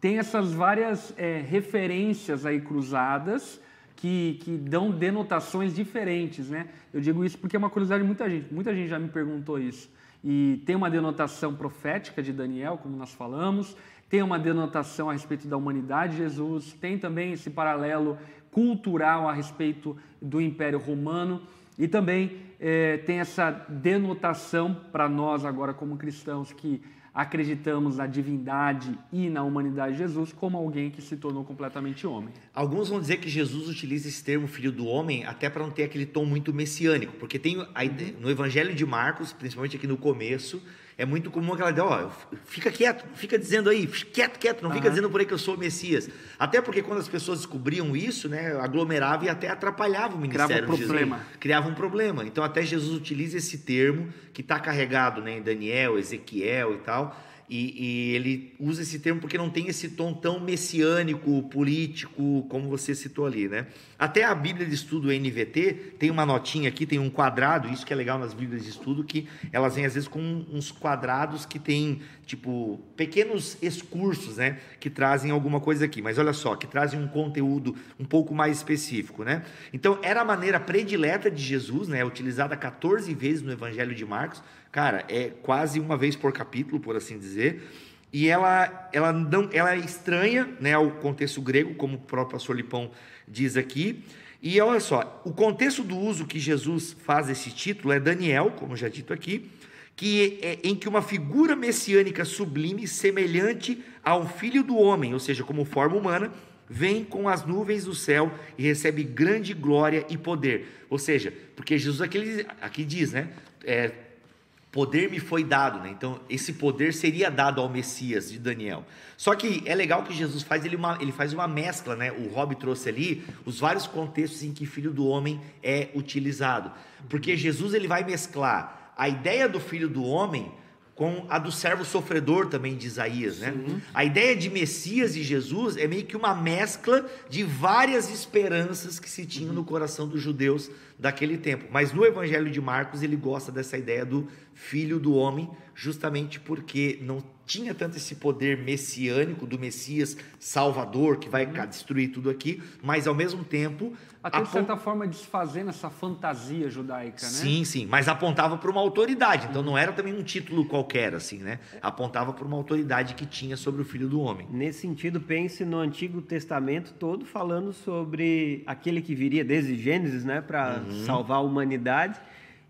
S1: tem essas várias é, referências aí cruzadas que, que dão denotações diferentes, né? Eu digo isso porque é uma curiosidade de muita gente. Muita gente já me perguntou isso. E tem uma denotação profética de Daniel, como nós falamos, tem uma denotação a respeito da humanidade de Jesus, tem também esse paralelo cultural a respeito do Império Romano e também é, tem essa denotação para nós agora como cristãos que acreditamos na divindade e na humanidade de Jesus como alguém que se tornou completamente homem.
S3: Alguns vão dizer que Jesus utiliza esse termo filho do homem até para não ter aquele tom muito messiânico, porque tem a, no Evangelho de Marcos, principalmente aqui no começo, é muito comum aquela ideia, ó, fica quieto, fica dizendo aí, quieto, quieto, não fica dizendo por aí que eu sou o Messias. Até porque quando as pessoas descobriam isso, né, aglomerava e até atrapalhava o ministério
S1: Criava um problema.
S3: Jesus. Criava um problema. Então até Jesus utiliza esse termo que está carregado né, em Daniel, Ezequiel e tal, e, e, ele usa esse termo porque não tem esse tom tão messiânico, político, como você citou ali, né? Até a Bíblia de Estudo NVT tem uma notinha aqui, tem um quadrado, isso que é legal nas Bíblias de Estudo, que elas vêm às vezes com uns quadrados que tem, tipo, pequenos excursos, né? Que trazem alguma coisa aqui. Mas olha só, que trazem um conteúdo um pouco mais específico, né? Então, era a maneira predileta de Jesus, né? Utilizada 14 vezes no Evangelho de Marcos, Cara, é quase uma vez por capítulo, por assim dizer. E ela, ela, não, ela é estranha né, ao contexto grego, como o próprio Lipão diz aqui. E olha só, o contexto do uso que Jesus faz esse título é Daniel, como já dito aqui, que é em que uma figura messiânica sublime, semelhante ao filho do homem, ou seja, como forma humana, vem com as nuvens do céu e recebe grande glória e poder. Ou seja, porque Jesus aqui, aqui diz, né? É, poder me foi dado, né? Então, esse poder seria dado ao Messias de Daniel. Só que é legal que Jesus faz ele, uma, ele faz uma mescla, né? O Rob trouxe ali os vários contextos em que filho do homem é utilizado. Porque Jesus ele vai mesclar a ideia do filho do homem com a do servo sofredor também de Isaías, né? A ideia de Messias e Jesus é meio que uma mescla de várias esperanças que se tinham no coração dos judeus daquele tempo. Mas no Evangelho de Marcos ele gosta dessa ideia do filho do homem, justamente porque não tinha tanto esse poder messiânico do Messias Salvador que vai uhum. destruir tudo aqui, mas ao mesmo tempo
S1: até de certa forma desfazendo essa fantasia judaica, né?
S3: Sim, sim, mas apontava para uma autoridade, então não era também um título qualquer assim, né? Apontava para uma autoridade que tinha sobre o Filho do Homem.
S2: Nesse sentido, pense no Antigo Testamento todo falando sobre aquele que viria desde Gênesis, né, para uhum. salvar a humanidade.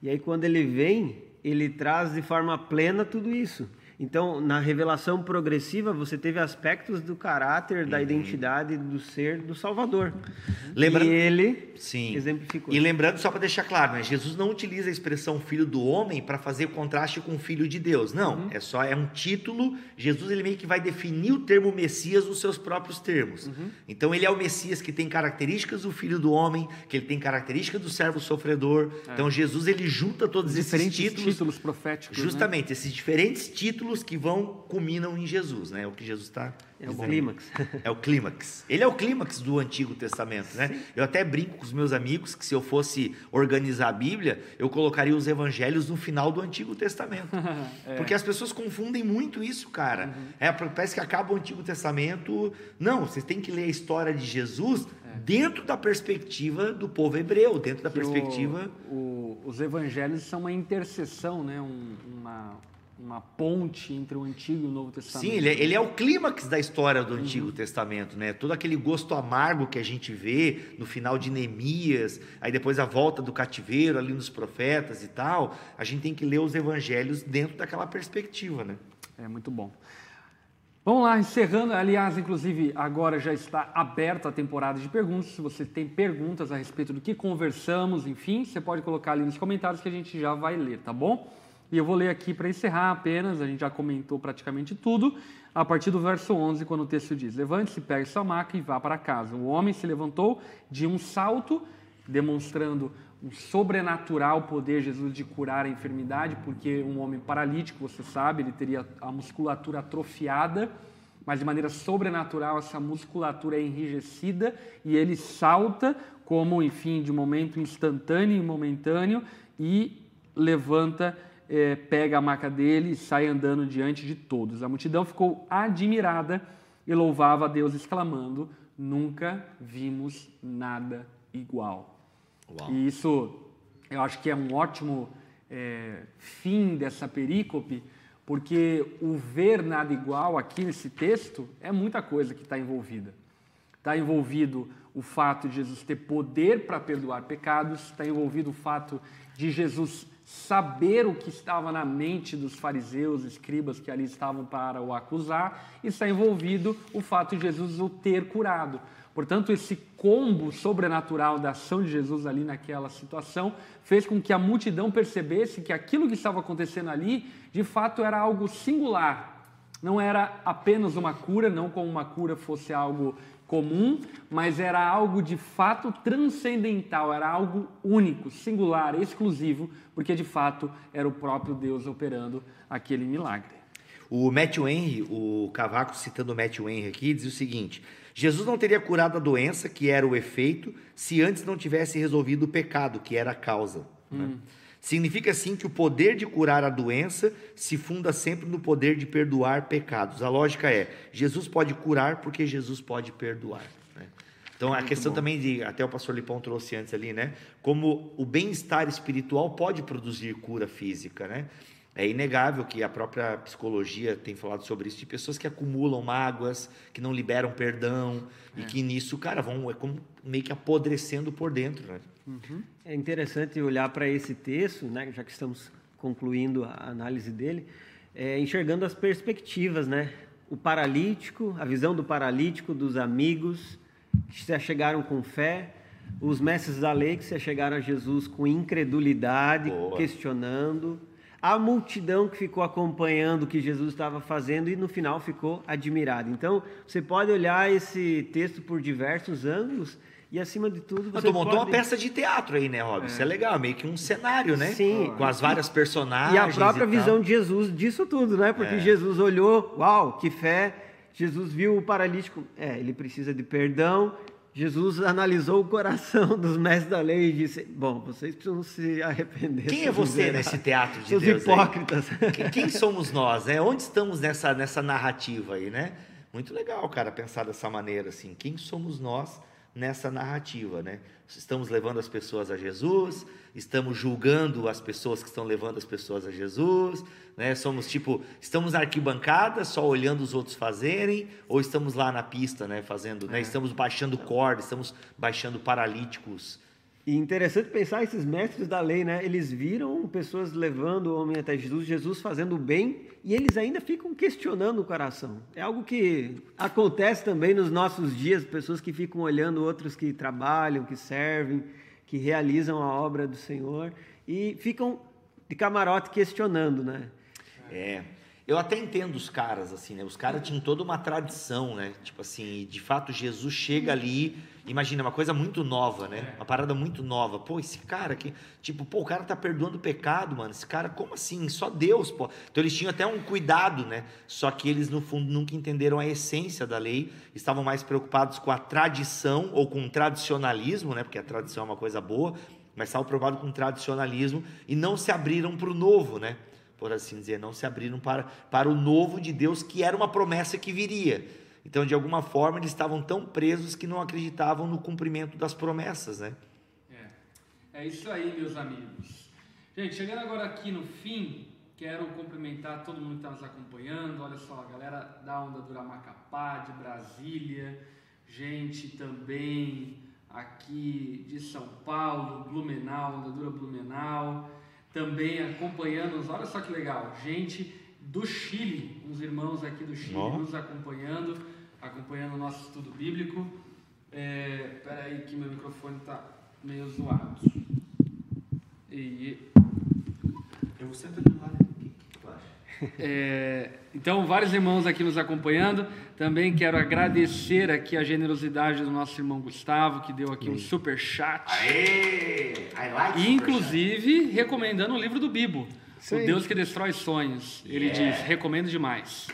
S2: E aí quando ele vem, ele traz de forma plena tudo isso. Então, na revelação progressiva, você teve aspectos do caráter, da identidade do ser do Salvador.
S3: Lembra-
S2: E ele
S3: Sim.
S2: exemplificou.
S3: E lembrando, só para deixar claro, né? Jesus não utiliza a expressão filho do homem para fazer contraste com filho de Deus. Não, é só é um título. Jesus ele meio que vai definir o termo Messias nos seus próprios termos. Então ele é o Messias que tem características do filho do homem, que ele tem características do servo sofredor. Então Jesus ele junta todos esses
S1: Diferentes
S3: títulos,
S1: títulos, proféticos. né?
S3: justamente esses diferentes títulos que vão culminam em Jesus, né? O que Jesus está
S2: É o clímax.
S3: é o clímax. Ele é o clímax do Antigo Testamento, né? Eu até brinco com os meus amigos que se eu fosse organizar a Bíblia, eu colocaria os evangelhos no final do Antigo Testamento. Porque as pessoas confundem muito isso, cara. É, parece que acaba o Antigo Testamento. Não, vocês têm que ler a história de Jesus dentro da perspectiva do povo hebreu, dentro da
S1: Que o-
S3: perspectiva.
S1: o- os evangelhos são uma interseção, né? Um- uma, uma ponte entre o Antigo e o Novo Testamento.
S3: Sim, ele é, ele é o clímax da história do Antigo Testamento, né? Todo aquele gosto amargo que a gente vê no final de Neemias, aí depois a volta do cativeiro ali nos profetas e tal, a gente tem que ler os evangelhos dentro daquela perspectiva, né?
S1: É muito bom. Vamos lá, encerrando. Aliás, inclusive, agora já está aberta a temporada de perguntas. Se você tem perguntas a respeito do que conversamos, enfim, você pode colocar ali nos comentários que a gente já vai ler, tá bom? E eu vou ler aqui para encerrar apenas, a gente já comentou praticamente tudo, a partir do verso 11, quando o texto diz: Levante-se, pegue sua maca e vá para casa. O homem se levantou de um salto, demonstrando um sobrenatural poder de Jesus de curar a enfermidade, porque um homem paralítico, você sabe, ele teria a musculatura atrofiada, mas de maneira sobrenatural essa musculatura é enrijecida e ele salta como, enfim, de momento instantâneo e momentâneo e levanta, eh, pega a maca dele e sai andando diante de todos. A multidão ficou admirada e louvava a Deus, exclamando: Nunca vimos nada igual.
S3: Uau.
S1: E isso eu acho que é um ótimo é, fim dessa perícope, porque o ver nada igual aqui nesse texto é muita coisa que está envolvida. Está envolvido o fato de Jesus ter poder para perdoar pecados, está envolvido o fato de Jesus saber o que estava na mente dos fariseus, escribas que ali estavam para o acusar, e está envolvido o fato de Jesus o ter curado. Portanto, esse combo sobrenatural da ação de Jesus ali naquela situação fez com que a multidão percebesse que aquilo que estava acontecendo ali, de fato, era algo singular. Não era apenas uma cura, não como uma cura fosse algo comum, mas era algo de fato transcendental, era algo único, singular, exclusivo, porque de fato era o próprio Deus operando aquele milagre.
S3: O Matthew Henry, o Cavaco citando o Matthew Henry aqui, diz o seguinte: Jesus não teria curado a doença, que era o efeito, se antes não tivesse resolvido o pecado, que era a causa. né? Significa assim que o poder de curar a doença se funda sempre no poder de perdoar pecados. A lógica é: Jesus pode curar porque Jesus pode perdoar. né? Então a questão também de, até o pastor Lipão trouxe antes ali, né? Como o bem-estar espiritual pode produzir cura física, né? É inegável que a própria psicologia tem falado sobre isso, de pessoas que acumulam mágoas, que não liberam perdão, e que nisso, cara, vão é como meio que apodrecendo por dentro, né?
S2: É interessante olhar para esse texto, né, já que estamos concluindo a análise dele, é, enxergando as perspectivas, né? O paralítico, a visão do paralítico, dos amigos que se achegaram com fé, os mestres da lei que se achegaram a Jesus com incredulidade,
S3: Boa.
S2: questionando, a multidão que ficou acompanhando o que Jesus estava fazendo e no final ficou admirada. Então, você pode olhar esse texto por diversos ângulos e acima de tudo
S3: Mas
S2: você
S3: tu montou uma
S2: pode-
S3: peça de teatro aí, né, Rob? Isso é legal, meio que um cenário, né?
S2: Sim.
S3: Com as várias personagens.
S2: E a própria
S3: tal.
S2: visão de Jesus disso tudo, né? Porque
S3: É.
S2: Jesus olhou, uau, que fé. Jesus viu o paralítico, é, ele precisa de perdão. Jesus analisou o coração dos mestres da lei e disse: Bom, vocês precisam se arrepender.
S3: Quem é você nesse teatro de
S2: Seus
S3: Deus? aí?
S2: hipócritas.
S3: Quem, quem somos nós, né? Onde estamos nessa, nessa narrativa aí, né? Muito legal, cara, pensar dessa maneira, assim. Quem somos nós nessa narrativa, né? Estamos levando as pessoas a Jesus, estamos julgando as pessoas que estão levando as pessoas a Jesus, né? Somos tipo, estamos na arquibancada só olhando os outros fazerem, ou estamos lá na pista, né? Fazendo, né? Estamos baixando corda, estamos baixando paralíticos
S2: E interessante pensar esses mestres da lei, né? Eles viram pessoas levando o homem até Jesus, Jesus fazendo o bem, e eles ainda ficam questionando o coração. É algo que acontece também nos nossos dias, pessoas que ficam olhando outros que trabalham, que servem, que realizam a obra do Senhor e ficam de camarote questionando, né?
S3: É. Eu até entendo os caras, assim, né? Os caras tinham toda uma tradição, né? Tipo assim, de fato, Jesus chega ali, imagina, uma coisa muito nova, né? Uma parada muito nova. Pô, esse cara aqui, tipo, pô, o cara tá perdoando o pecado, mano. Esse cara, como assim? Só Deus, pô. Então eles tinham até um cuidado, né? Só que eles, no fundo, nunca entenderam a essência da lei, estavam mais preocupados com a tradição ou com o tradicionalismo, né? Porque a tradição é uma coisa boa, mas estavam preocupados com o tradicionalismo e não se abriram para o novo, né? por assim dizer, não se abriram para, para o novo de Deus, que era uma promessa que viria. Então, de alguma forma, eles estavam tão presos que não acreditavam no cumprimento das promessas, né?
S1: É, é isso aí, meus amigos. Gente, chegando agora aqui no fim, quero cumprimentar todo mundo que está nos acompanhando. Olha só, a galera da Onda Dura Macapá, de Brasília, gente também aqui de São Paulo, Blumenau, Onda Dura Blumenau também acompanhando-nos. Olha só que legal, gente do Chile, uns irmãos aqui do Chile
S3: Ó.
S1: nos acompanhando, acompanhando o nosso estudo bíblico. É, Espera aí que meu microfone está meio zoado. E,
S3: Eu vou sempre do lado.
S1: É, então, vários irmãos aqui nos acompanhando. Também quero agradecer aqui a generosidade do nosso irmão Gustavo, que deu aqui um super chat.
S3: Aê! I like
S1: E, inclusive, recomendando o livro do Bibo,
S2: Isso
S1: O
S2: aí.
S1: Deus que Destrói Sonhos. Ele diz, recomendo demais.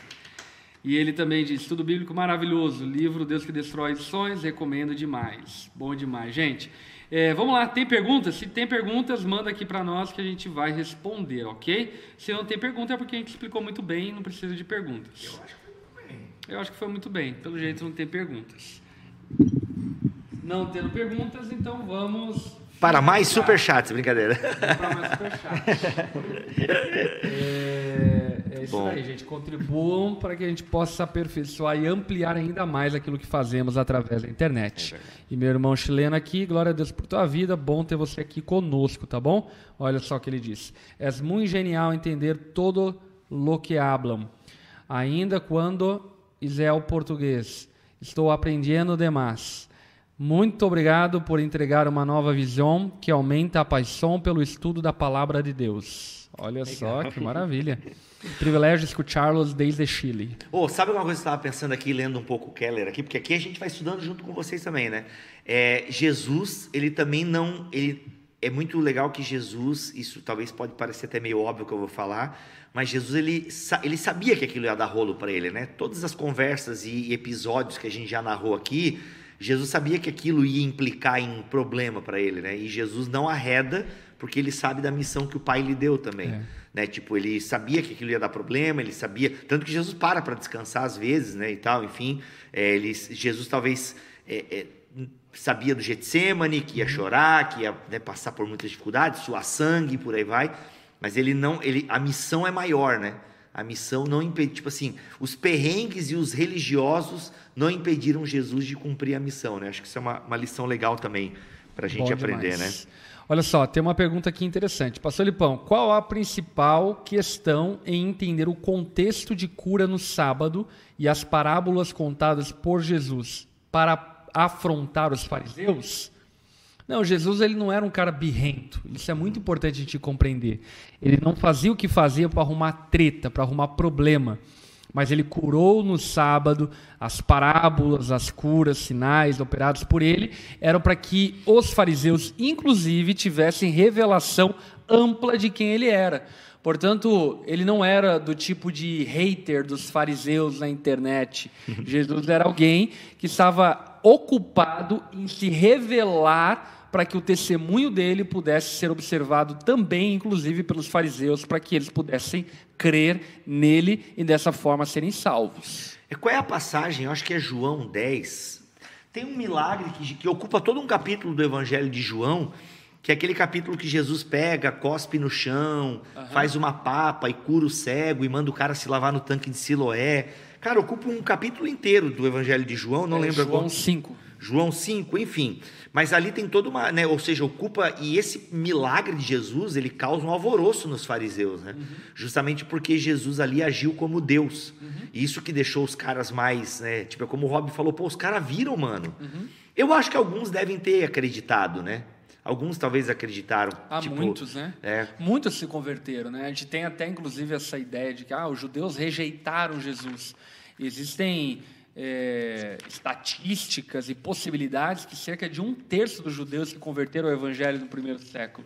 S1: E ele também diz, estudo bíblico maravilhoso, livro Deus que Destrói Sonhos, recomendo demais. Bom demais. Gente, é, vamos lá, tem perguntas? Se tem perguntas, manda aqui para nós que a gente vai responder, ok? Se não tem pergunta é porque a gente explicou muito bem e não precisa de perguntas.
S3: Eu acho que foi bem.
S1: Eu acho que foi muito bem. Pelo jeito não tem perguntas. Não tendo perguntas, então vamos.
S3: Para mais superchats, brincadeira.
S1: Para mais superchat. É, é isso
S3: Bom.
S1: aí, gente. Contribuam para que a gente possa aperfeiçoar e ampliar ainda mais aquilo que fazemos através da internet. e meu irmão chileno aqui, glória a Deus por tua vida, bom ter você aqui conosco, tá bom? Olha só o que ele diz. És muito genial entender todo lo que hablam, ainda quando é o português. Estou aprendendo demais. Muito obrigado por entregar uma nova visão que aumenta a paixão pelo estudo da palavra de Deus. Olha só que maravilha. Privilégio escutá-los desde Chile.
S3: Ô, sabe uma coisa que eu estava pensando aqui, lendo um pouco o Keller aqui, porque aqui a gente vai estudando junto com vocês também, né? É, Jesus, ele também não. Ele, é muito legal que Jesus, isso talvez pode parecer até meio óbvio que eu vou falar, mas Jesus, ele, ele sabia que aquilo ia dar rolo para ele, né? Todas as conversas e episódios que a gente já narrou aqui, Jesus sabia que aquilo ia implicar em problema para ele, né? E Jesus não arreda, porque ele sabe da missão que o Pai lhe deu também.
S1: É.
S3: Né? Tipo, ele sabia que aquilo ia dar problema, ele sabia, tanto que Jesus para para descansar às vezes, né, e tal, enfim, é, ele, Jesus talvez é, é, sabia do Getsemane, que ia chorar, que ia né, passar por muitas dificuldades, suar sangue, por aí vai, mas ele não, ele, a missão é maior, né? A missão não impede, tipo assim, os perrengues e os religiosos não impediram Jesus de cumprir a missão, né? Acho que isso é uma, uma lição legal também para a gente
S1: Bom
S3: aprender,
S1: demais.
S3: né?
S1: Olha só, tem uma pergunta aqui interessante. Pastor Lipão, qual a principal questão em entender o contexto de cura no sábado e as parábolas contadas por Jesus para afrontar os fariseus? Não, Jesus ele não era um cara birrento. Isso é muito importante a gente compreender. Ele não fazia o que fazia para arrumar treta, para arrumar problema. Mas ele curou no sábado, as parábolas, as curas, sinais operados por ele, eram para que os fariseus, inclusive, tivessem revelação ampla de quem ele era. Portanto, ele não era do tipo de hater dos fariseus na internet. Jesus era alguém que estava ocupado em se revelar para que o testemunho dele pudesse ser observado também, inclusive pelos fariseus, para que eles pudessem crer nele e dessa forma serem salvos.
S3: E Qual é a passagem? Eu acho que é João 10. Tem um milagre que, que ocupa todo um capítulo do Evangelho de João, que é aquele capítulo que Jesus pega, cospe no chão, faz uma papa e cura o cego e manda o cara se lavar no tanque de Siloé. Cara, ocupa um capítulo inteiro do Evangelho de João, não
S1: É
S3: lembro
S1: João
S3: agora.
S1: 5.
S3: João 5, enfim. Mas ali tem toda uma, né, ou seja, ocupa e esse milagre de Jesus, ele causa um alvoroço nos fariseus, né? Justamente porque Jesus ali agiu como Deus. Isso que deixou os caras mais, né, tipo, é como o Rob falou, pô, os caras viram, mano. Eu acho que alguns devem ter acreditado, né? Alguns talvez acreditaram.
S1: Há
S3: tipo,
S1: muitos, né?
S3: É.
S1: Muitos se converteram, né? A gente tem até, inclusive, essa ideia de que ah, os judeus rejeitaram Jesus. Existem é, estatísticas e possibilidades que cerca de um terço dos judeus se converteram ao evangelho no primeiro século.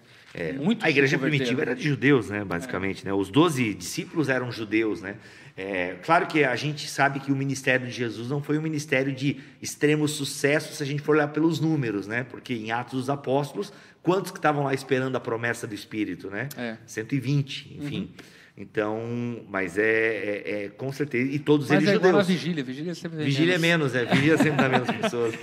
S1: Muitos
S3: É, A
S1: se
S3: igreja primitiva era de judeus, né, basicamente. Né? Os doze discípulos eram judeus, né? É, claro que a gente sabe que o ministério de Jesus não foi um ministério de extremo sucesso se a gente for olhar pelos números, né? Porque em Atos dos Apóstolos, quantos que estavam lá esperando a promessa do Espírito, né?
S1: É.
S3: 120, enfim. Então, mas é, é- é com certeza, e todos
S1: Mas
S3: eles
S1: é
S3: judeus.
S1: vigília, vigília sempre tem
S3: Vigília é menos, é. Vigília sempre dá menos pessoas.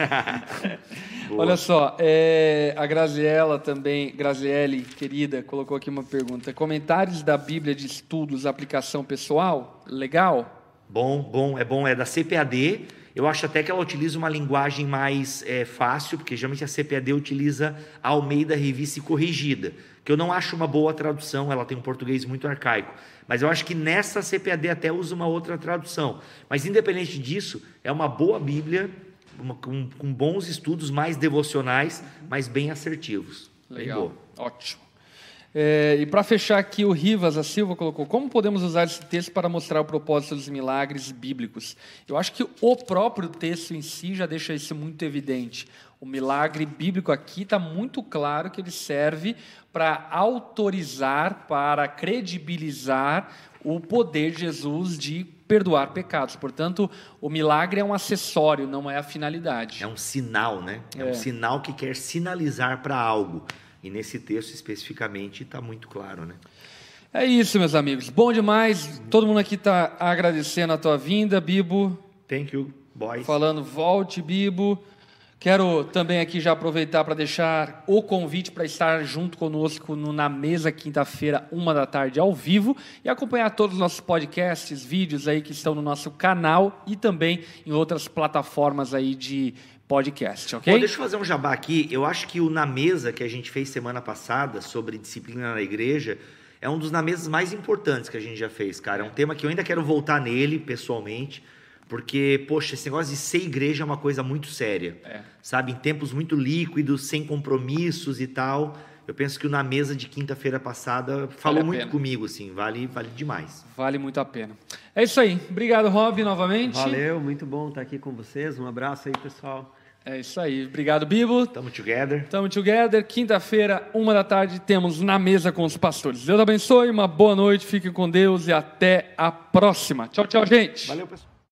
S1: Olha só, é, a Graziella também, Graziele, querida, colocou aqui uma pergunta. Comentários da Bíblia de Estudos, aplicação pessoal? Legal?
S3: Bom, bom, é bom, é da CPAD. Eu acho até que ela utiliza uma linguagem mais é, fácil, porque geralmente a CPAD utiliza a Almeida Revista e Corrigida, que eu não acho uma boa tradução, ela tem um português muito arcaico. Mas eu acho que nessa CPAD até usa uma outra tradução. Mas independente disso, é uma boa Bíblia, uma- com, com bons estudos mais devocionais, mas bem assertivos. Bem
S1: Legal,
S3: boa.
S1: ótimo. É, e para fechar aqui, o Rivas da Silva colocou: como podemos usar esse texto para mostrar o propósito dos milagres bíblicos? Eu acho que o próprio texto em si já deixa isso muito evidente. O milagre bíblico aqui está muito claro que ele serve para autorizar, para credibilizar o poder de Jesus de perdoar pecados. Portanto, o milagre é um acessório, não é a finalidade.
S3: É um sinal, né? É,
S1: É.
S3: um sinal que quer sinalizar para algo. E nesse texto especificamente está muito claro, né?
S1: É isso, meus amigos. Bom demais. Todo mundo aqui está agradecendo a tua vinda, Bibo.
S3: Thank you, boys.
S1: Falando, volte, Bibo. Quero também aqui já aproveitar para deixar o convite para estar junto conosco no, na mesa quinta-feira, uma da tarde, ao vivo, e acompanhar todos os nossos podcasts, vídeos aí que estão no nosso canal e também em outras plataformas aí de podcast, ok?
S3: Pô, deixa eu fazer um jabá aqui. Eu acho que o Na Mesa que a gente fez semana passada sobre disciplina na igreja é um dos Na Mesas mais importantes que a gente já fez, cara. É um tema que eu ainda quero voltar nele pessoalmente, porque, poxa, esse negócio de ser igreja é uma coisa muito séria.
S1: É.
S3: Sabe? Em tempos muito líquidos, sem compromissos e tal. Eu penso que o Na Mesa de quinta-feira passada falou
S1: a
S3: muito
S1: pena.
S3: comigo, assim. Vale, vale demais.
S1: Vale muito a pena. É isso aí. Obrigado, Rob, novamente.
S2: Valeu, muito bom estar aqui com vocês. Um abraço aí, pessoal.
S1: É isso aí. Obrigado, Bibo.
S3: Tamo together.
S1: Tamo together. Quinta-feira, uma da tarde, temos na mesa com os pastores. Deus abençoe, uma boa noite, fiquem com Deus e até a próxima. Tchau, tchau, gente.
S3: Valeu, pessoal.